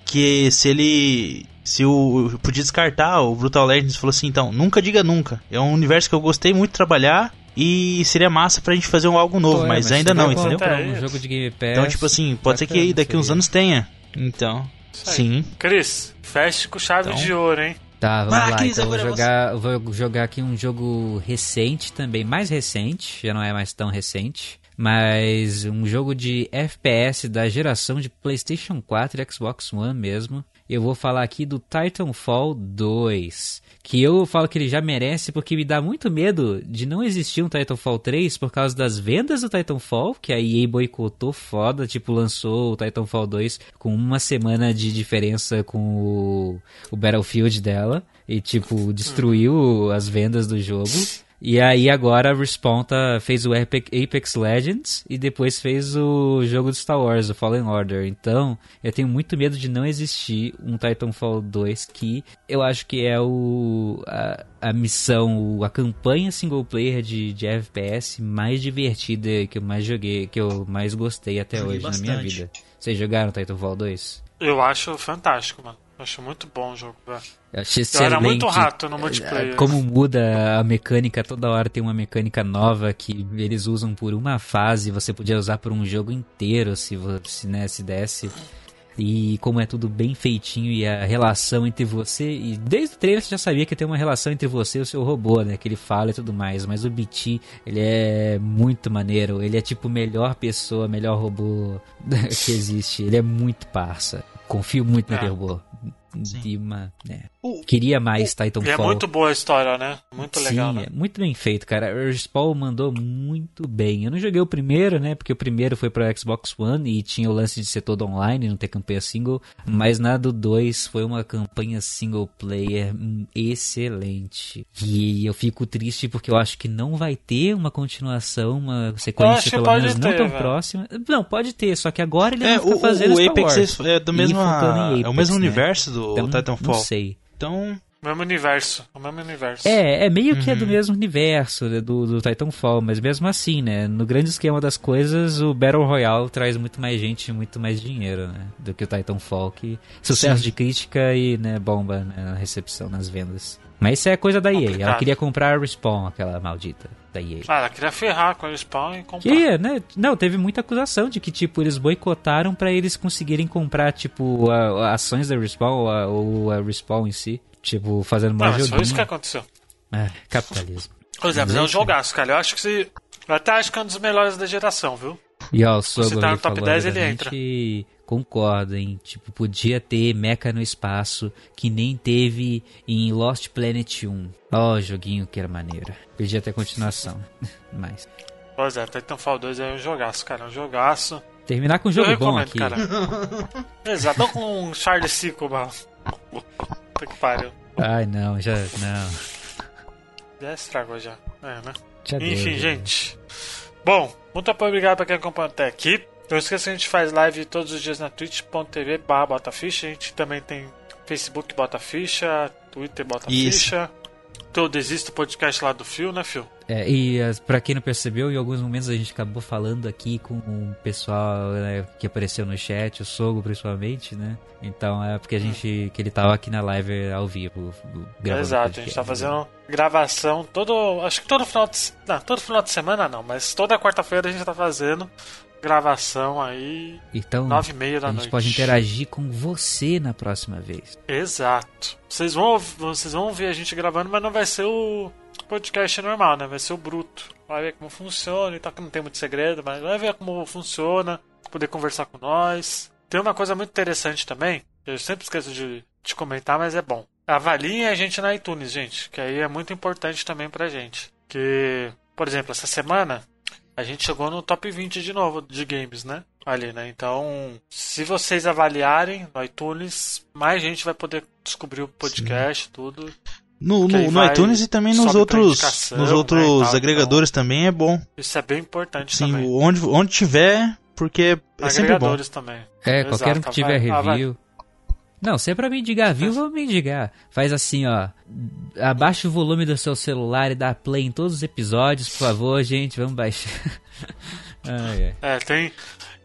Speaker 3: que se ele se o podia descartar o Brutal Legends, falou assim, então, nunca diga nunca. É um universo que eu gostei muito de trabalhar e seria massa pra gente fazer um algo novo,
Speaker 1: Pô, é,
Speaker 3: mas, ainda
Speaker 1: você
Speaker 3: não, entendeu?
Speaker 2: É
Speaker 1: Um
Speaker 2: isso.
Speaker 1: jogo de Game Pass.
Speaker 3: Então, tipo assim, pode ser que daqui uns anos tenha. Então, sim.
Speaker 2: Cris, feche com chave
Speaker 3: Então.
Speaker 2: de ouro, hein?
Speaker 1: Tá, vamos lá.
Speaker 3: Cris,
Speaker 1: Então eu vou
Speaker 3: é
Speaker 1: jogar, eu vou jogar aqui um jogo recente também, mais recente, já não é mais tão recente, mas um jogo de FPS da geração de PlayStation 4 e Xbox One mesmo. Eu vou falar aqui do Titanfall 2, que eu falo que ele já merece porque me dá muito medo de não existir um Titanfall 3 por causa das vendas do Titanfall, que a EA boicotou foda, tipo, lançou o Titanfall 2 com uma semana de diferença com o, o Battlefield dela e, tipo, destruiu as vendas do jogo. E aí agora a Respawn tá- fez o Apex Legends e depois fez o jogo de Star Wars, o Fallen Order. Então, eu tenho muito medo de não existir um Titanfall 2 que eu acho que é o a, a missão, a campanha single player de, de FPS mais divertida que eu mais joguei, que eu mais gostei até
Speaker 3: Joguei
Speaker 1: hoje na minha
Speaker 3: bastante.
Speaker 1: vida. Vocês jogaram Titanfall 2?
Speaker 2: Eu acho fantástico, mano. Acho muito bom o jogo, velho.
Speaker 1: Eu achei
Speaker 2: Eu era
Speaker 1: excelente.
Speaker 2: muito rato no multiplayer.
Speaker 1: É, Como muda a mecânica, toda hora tem uma mecânica nova que eles usam por uma fase, você podia usar por um jogo inteiro se você, né, se desse. e como é tudo bem feitinho e a relação entre você. E desde o trailer você já sabia que tem uma relação entre você e o seu robô, né? Que ele fala e tudo mais. Mas o BT, ele é muito maneiro. Ele é tipo melhor pessoa, melhor robô que existe. Ele é muito parça. Confio muito
Speaker 2: É.
Speaker 1: naquele robô.
Speaker 3: Sim.
Speaker 1: De Queria mais
Speaker 2: E é
Speaker 1: Titanfall.
Speaker 2: muito boa a história, né? Muito legal,
Speaker 1: Sim,
Speaker 2: né?
Speaker 1: é muito bem feito, cara. O Respawn mandou muito bem. Eu não joguei o primeiro, né? Porque o primeiro foi pra Xbox One e tinha o lance de ser todo online, não ter campanha single. Mas na do 2 foi uma campanha single player excelente. E eu fico triste porque eu acho que não vai ter uma continuação, uma sequência pelo menos não
Speaker 2: ter,
Speaker 1: tão
Speaker 2: velho.
Speaker 1: próxima. Não, pode ter, só que agora ele
Speaker 3: É,
Speaker 1: não fica
Speaker 3: o,
Speaker 1: fazendo
Speaker 3: o
Speaker 1: Star
Speaker 3: Apex
Speaker 1: Wars.
Speaker 3: é do
Speaker 1: E
Speaker 3: mesmo,
Speaker 1: em
Speaker 3: é o mesmo
Speaker 1: né?
Speaker 3: universo do
Speaker 1: Então,
Speaker 3: Titanfall.
Speaker 1: Não sei.
Speaker 3: Então,
Speaker 2: O mesmo universo. O mesmo universo.
Speaker 1: É, é meio que é
Speaker 3: Uhum.
Speaker 1: do mesmo universo né, do, do Titanfall, mas mesmo assim, né? No grande esquema das coisas, o Battle Royale traz muito mais gente e muito mais dinheiro, né? Do que o Titanfall, que sucesso
Speaker 3: Sim.
Speaker 1: de crítica e né, bomba né, na recepção, nas vendas. Mas isso é coisa da EA. Ela
Speaker 2: Complicado.
Speaker 1: queria comprar a Respawn, aquela maldita da EA.
Speaker 2: Ah, ela queria ferrar com o Spawn e comprar.
Speaker 1: Queria, né? Não, teve muita acusação de que, tipo, eles boicotaram pra eles conseguirem comprar, tipo, a- a ações da Respawn ou a, ou a Respawn em si. Tipo, fazendo
Speaker 2: Não,
Speaker 1: mais
Speaker 2: mas foi
Speaker 1: joguinho.
Speaker 2: isso que aconteceu.
Speaker 1: É, capitalismo.
Speaker 2: Pois é, mas é um jogaço, cara. Eu acho que se. Eu até acho que é um dos melhores da geração, viu?
Speaker 1: E ó, o Sogor
Speaker 2: tá no top
Speaker 1: falou
Speaker 2: 10, ele
Speaker 1: obviamente, concorda, hein? Tipo, podia ter mecha no espaço, que nem teve em Lost Planet 1. Ó, joguinho que era maneiro. Podia ter continuação. Mas.
Speaker 2: Pois é, Titanfall 2 é um jogaço, cara. É um jogaço.
Speaker 1: Terminar com um jogo bom aqui.
Speaker 2: cara. Exato, não com um Charlie Sico, mano. Puta que pariu.
Speaker 1: Ai, não, já. Não.
Speaker 2: Já estragou já. É, né?
Speaker 1: Já deu,
Speaker 2: Enfim,
Speaker 1: já.
Speaker 2: gente. Bom, muito obrigado pra quem acompanhou até aqui. Não esqueça que a gente faz live todos os dias na twitch.tv barra botaficha. A gente também tem Facebook Botaficha, Twitter Botaficha.
Speaker 3: Isso.
Speaker 2: Todo existe o podcast lá do Fio, né, Fio?
Speaker 1: É, e pra quem não percebeu, em alguns momentos a gente acabou falando aqui com o pessoal né, que apareceu no chat, o Sogo principalmente, né? Então é porque a gente. que ele tava aqui na live ao vivo. gravando
Speaker 2: Exato, a
Speaker 1: podcast,
Speaker 2: gente tá
Speaker 1: né?
Speaker 2: fazendo gravação todo. Acho que todo final de. Não, todo final de semana não, mas toda quarta-feira a gente tá fazendo gravação aí,
Speaker 1: Então,
Speaker 2: nove e meia da
Speaker 1: a gente
Speaker 2: noite.
Speaker 1: pode interagir com você na próxima vez.
Speaker 2: Exato. Vocês vão, vocês vão ver a gente gravando, mas não vai ser o podcast normal, né? Vai ser o bruto. Vai ver como funciona e tal, que não tem muito segredo, mas vai ver como funciona, poder conversar com nós. Tem uma coisa muito interessante também, que eu sempre esqueço de, de comentar, mas é bom. Avaliem a gente na iTunes, gente, que aí é muito importante também pra gente. Que, por exemplo, essa semana a gente chegou no top 20 de novo de games, né? Ali, né? Então, se vocês avaliarem no iTunes, mais gente vai poder descobrir o podcast, tudo.
Speaker 3: no, no, no iTunes e também nos outros, nos
Speaker 2: né,
Speaker 3: outros
Speaker 2: tal,
Speaker 3: agregadores também é bom.
Speaker 2: Isso é bem importante
Speaker 3: Sim,
Speaker 2: também.
Speaker 3: onde, onde tiver, porque é sempre bom.
Speaker 2: Agregadores também.
Speaker 1: É,
Speaker 2: Exato,
Speaker 1: qualquer um que tiver
Speaker 2: vai.
Speaker 1: review. Não, se é pra mendigar view, vamos mendigar. Faz assim, ó. Abaixa o volume do seu celular e dá play em todos os episódios, por favor, gente. Vamos baixar. ai, ai.
Speaker 2: É, tem.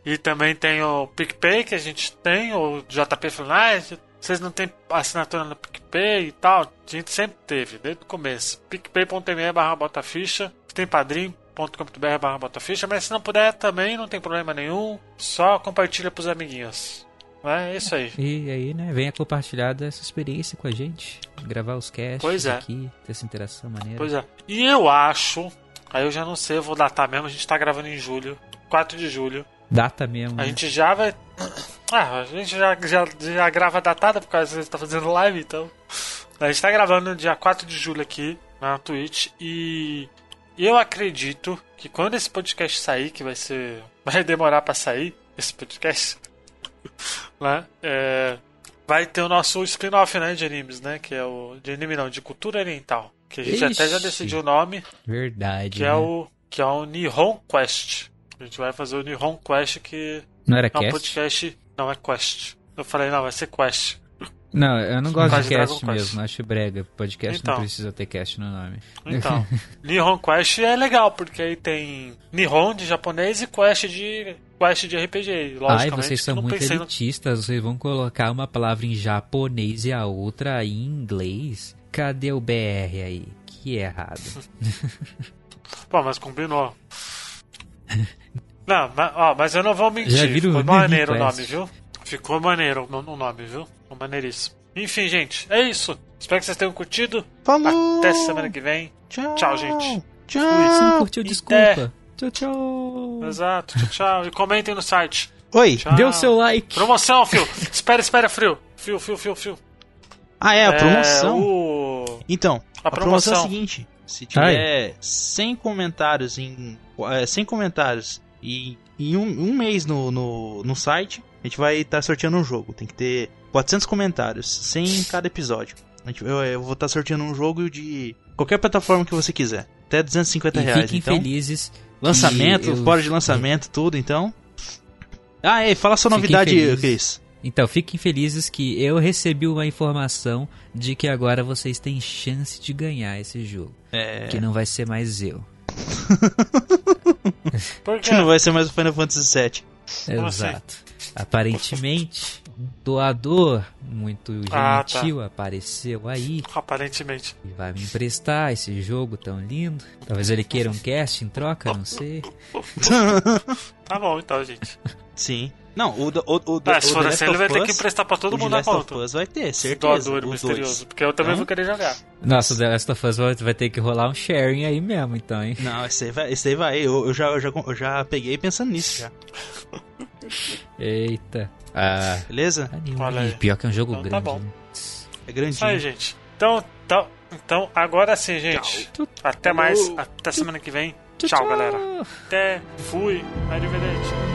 Speaker 2: E também tem o PicPay que a gente tem, o JP falando, vocês não têm assinatura no PicPay e tal. A gente sempre teve, desde o começo. picpay.me barra botaficha, tem padrim.com.br barra botaficha, mas se não puder também não tem problema nenhum, só compartilha pros amiguinhos. É isso aí.
Speaker 1: E aí, né, venha compartilhar dessa experiência com a gente. Gravar os casts
Speaker 2: Pois é.
Speaker 1: aqui, ter essa interação maneira.
Speaker 2: Pois é. E eu acho, aí eu já não sei, eu vou datar mesmo, a gente tá gravando em julho, 4 de julho.
Speaker 1: Data mesmo.
Speaker 2: A
Speaker 1: né?
Speaker 2: gente já vai. Ah, a gente já, já, já grava datada, por causa que você tá fazendo live, então. A gente tá gravando no dia 4 de julho aqui na Twitch e eu acredito que quando esse podcast sair, que vai ser. Vai demorar pra sair esse podcast, né? É, vai ter o nosso spin-off, né, de animes, né? Que é o. De anime não, de cultura oriental. Que a gente até já
Speaker 1: Ixi.
Speaker 2: decidiu o nome,
Speaker 1: Verdade.
Speaker 2: que
Speaker 1: né?
Speaker 2: é o. Que é o Nihon Quest. A gente vai fazer o Nihon Quest que
Speaker 1: Não era
Speaker 2: é um
Speaker 1: cast?
Speaker 2: podcast. Não, é Quest. Eu falei, não, vai ser Quest.
Speaker 1: Não, eu não gosto de cast mesmo. Acho brega. Podcast
Speaker 2: Então.
Speaker 1: não precisa ter cast no nome.
Speaker 2: Então, Nihon Quest é legal, porque aí tem Nihon de japonês e Quest de Quest de RPG. Logicamente,
Speaker 1: Ai, vocês são muito
Speaker 2: pensei no...
Speaker 1: elitistas. Vocês vão colocar uma palavra em japonês e a outra em inglês? Cadê o BR aí? Que errado.
Speaker 2: Pô, mas combinou. Não, mas, ó, mas eu não vou mentir.
Speaker 1: Já viram o
Speaker 2: maneiro o nome, viu? Ficou maneiro o nome, viu? Maneiríssimo. Enfim, gente, é isso. Espero que vocês tenham curtido.
Speaker 3: Falou!
Speaker 2: Até semana que vem.
Speaker 3: Tchau,
Speaker 2: Tchau, gente.
Speaker 1: Se não
Speaker 3: Tchau.
Speaker 1: curtiu,
Speaker 2: Até.
Speaker 1: desculpa. Tchau, tchau.
Speaker 2: Exato. Tchau, tchau. E comentem no site.
Speaker 3: Oi.
Speaker 2: Tchau.
Speaker 1: Dê o seu like.
Speaker 2: Promoção, Fio. espera, espera, Frio. Fio, Fio, Fio, Fio.
Speaker 3: Ah, é, a promoção.
Speaker 2: É, o...
Speaker 3: Então, a,
Speaker 2: A
Speaker 3: promoção. é
Speaker 2: promoção.
Speaker 3: a seguinte: se tiver 100 comentários em. é, 100 comentários e em um, um mês no, no, no site, a gente vai estar sorteando um jogo. Tem que ter 400 comentários, 100 em cada episódio. A gente- eu, eu vou estar sorteando um jogo de qualquer plataforma que você quiser. Até 250
Speaker 1: E
Speaker 3: reais.
Speaker 1: fiquem
Speaker 3: então,
Speaker 1: felizes.
Speaker 3: lançamento,
Speaker 1: eu-
Speaker 3: fora de lançamento, tudo, então. Ah, é, fala sua novidade,
Speaker 1: felizes.
Speaker 3: Cris.
Speaker 1: Então, fiquem felizes que eu recebi uma informação de que agora vocês têm chance de ganhar esse jogo.
Speaker 3: É.
Speaker 1: Que não vai ser mais eu.
Speaker 2: Por quê?
Speaker 3: Que não vai ser mais o Final Fantasy VII.
Speaker 2: Assim?
Speaker 1: Exato. Aparentemente, um doador muito
Speaker 2: Ah, tá.
Speaker 1: gentil apareceu aí
Speaker 2: Aparentemente.
Speaker 1: e vai me emprestar esse jogo tão lindo. Talvez ele queira um cast em troca, não sei.
Speaker 2: Tá bom, então, gente.
Speaker 3: Sim. Não, o, do- o, o,
Speaker 2: Ah,
Speaker 3: o
Speaker 2: se for assim, ele vai ter que emprestar pra todo
Speaker 3: o
Speaker 2: mundo a
Speaker 3: Last of
Speaker 2: conta.
Speaker 3: Us vai ter,
Speaker 2: Esse
Speaker 3: certeza.
Speaker 2: doador
Speaker 3: os
Speaker 2: misterioso.
Speaker 3: dois.
Speaker 2: Porque eu também
Speaker 3: Então?
Speaker 2: vou querer jogar.
Speaker 1: Nossa, o The Last of Us vai vai ter que rolar um sharing aí mesmo, então, hein?
Speaker 3: Não, esse aí vai. Esse aí vai. Eu, eu já, eu, já, eu já peguei pensando nisso já.
Speaker 1: Eita. Ah,
Speaker 3: Beleza?
Speaker 1: Pior que é um jogo
Speaker 2: Então tá
Speaker 1: grande.
Speaker 2: bom.
Speaker 1: né?
Speaker 3: É
Speaker 2: Isso aí,
Speaker 3: grandinho.
Speaker 2: gente. Então, então, então agora sim, gente. Até mais. Até semana que vem. Tchau, galera. Até. Fui. Arrivederci.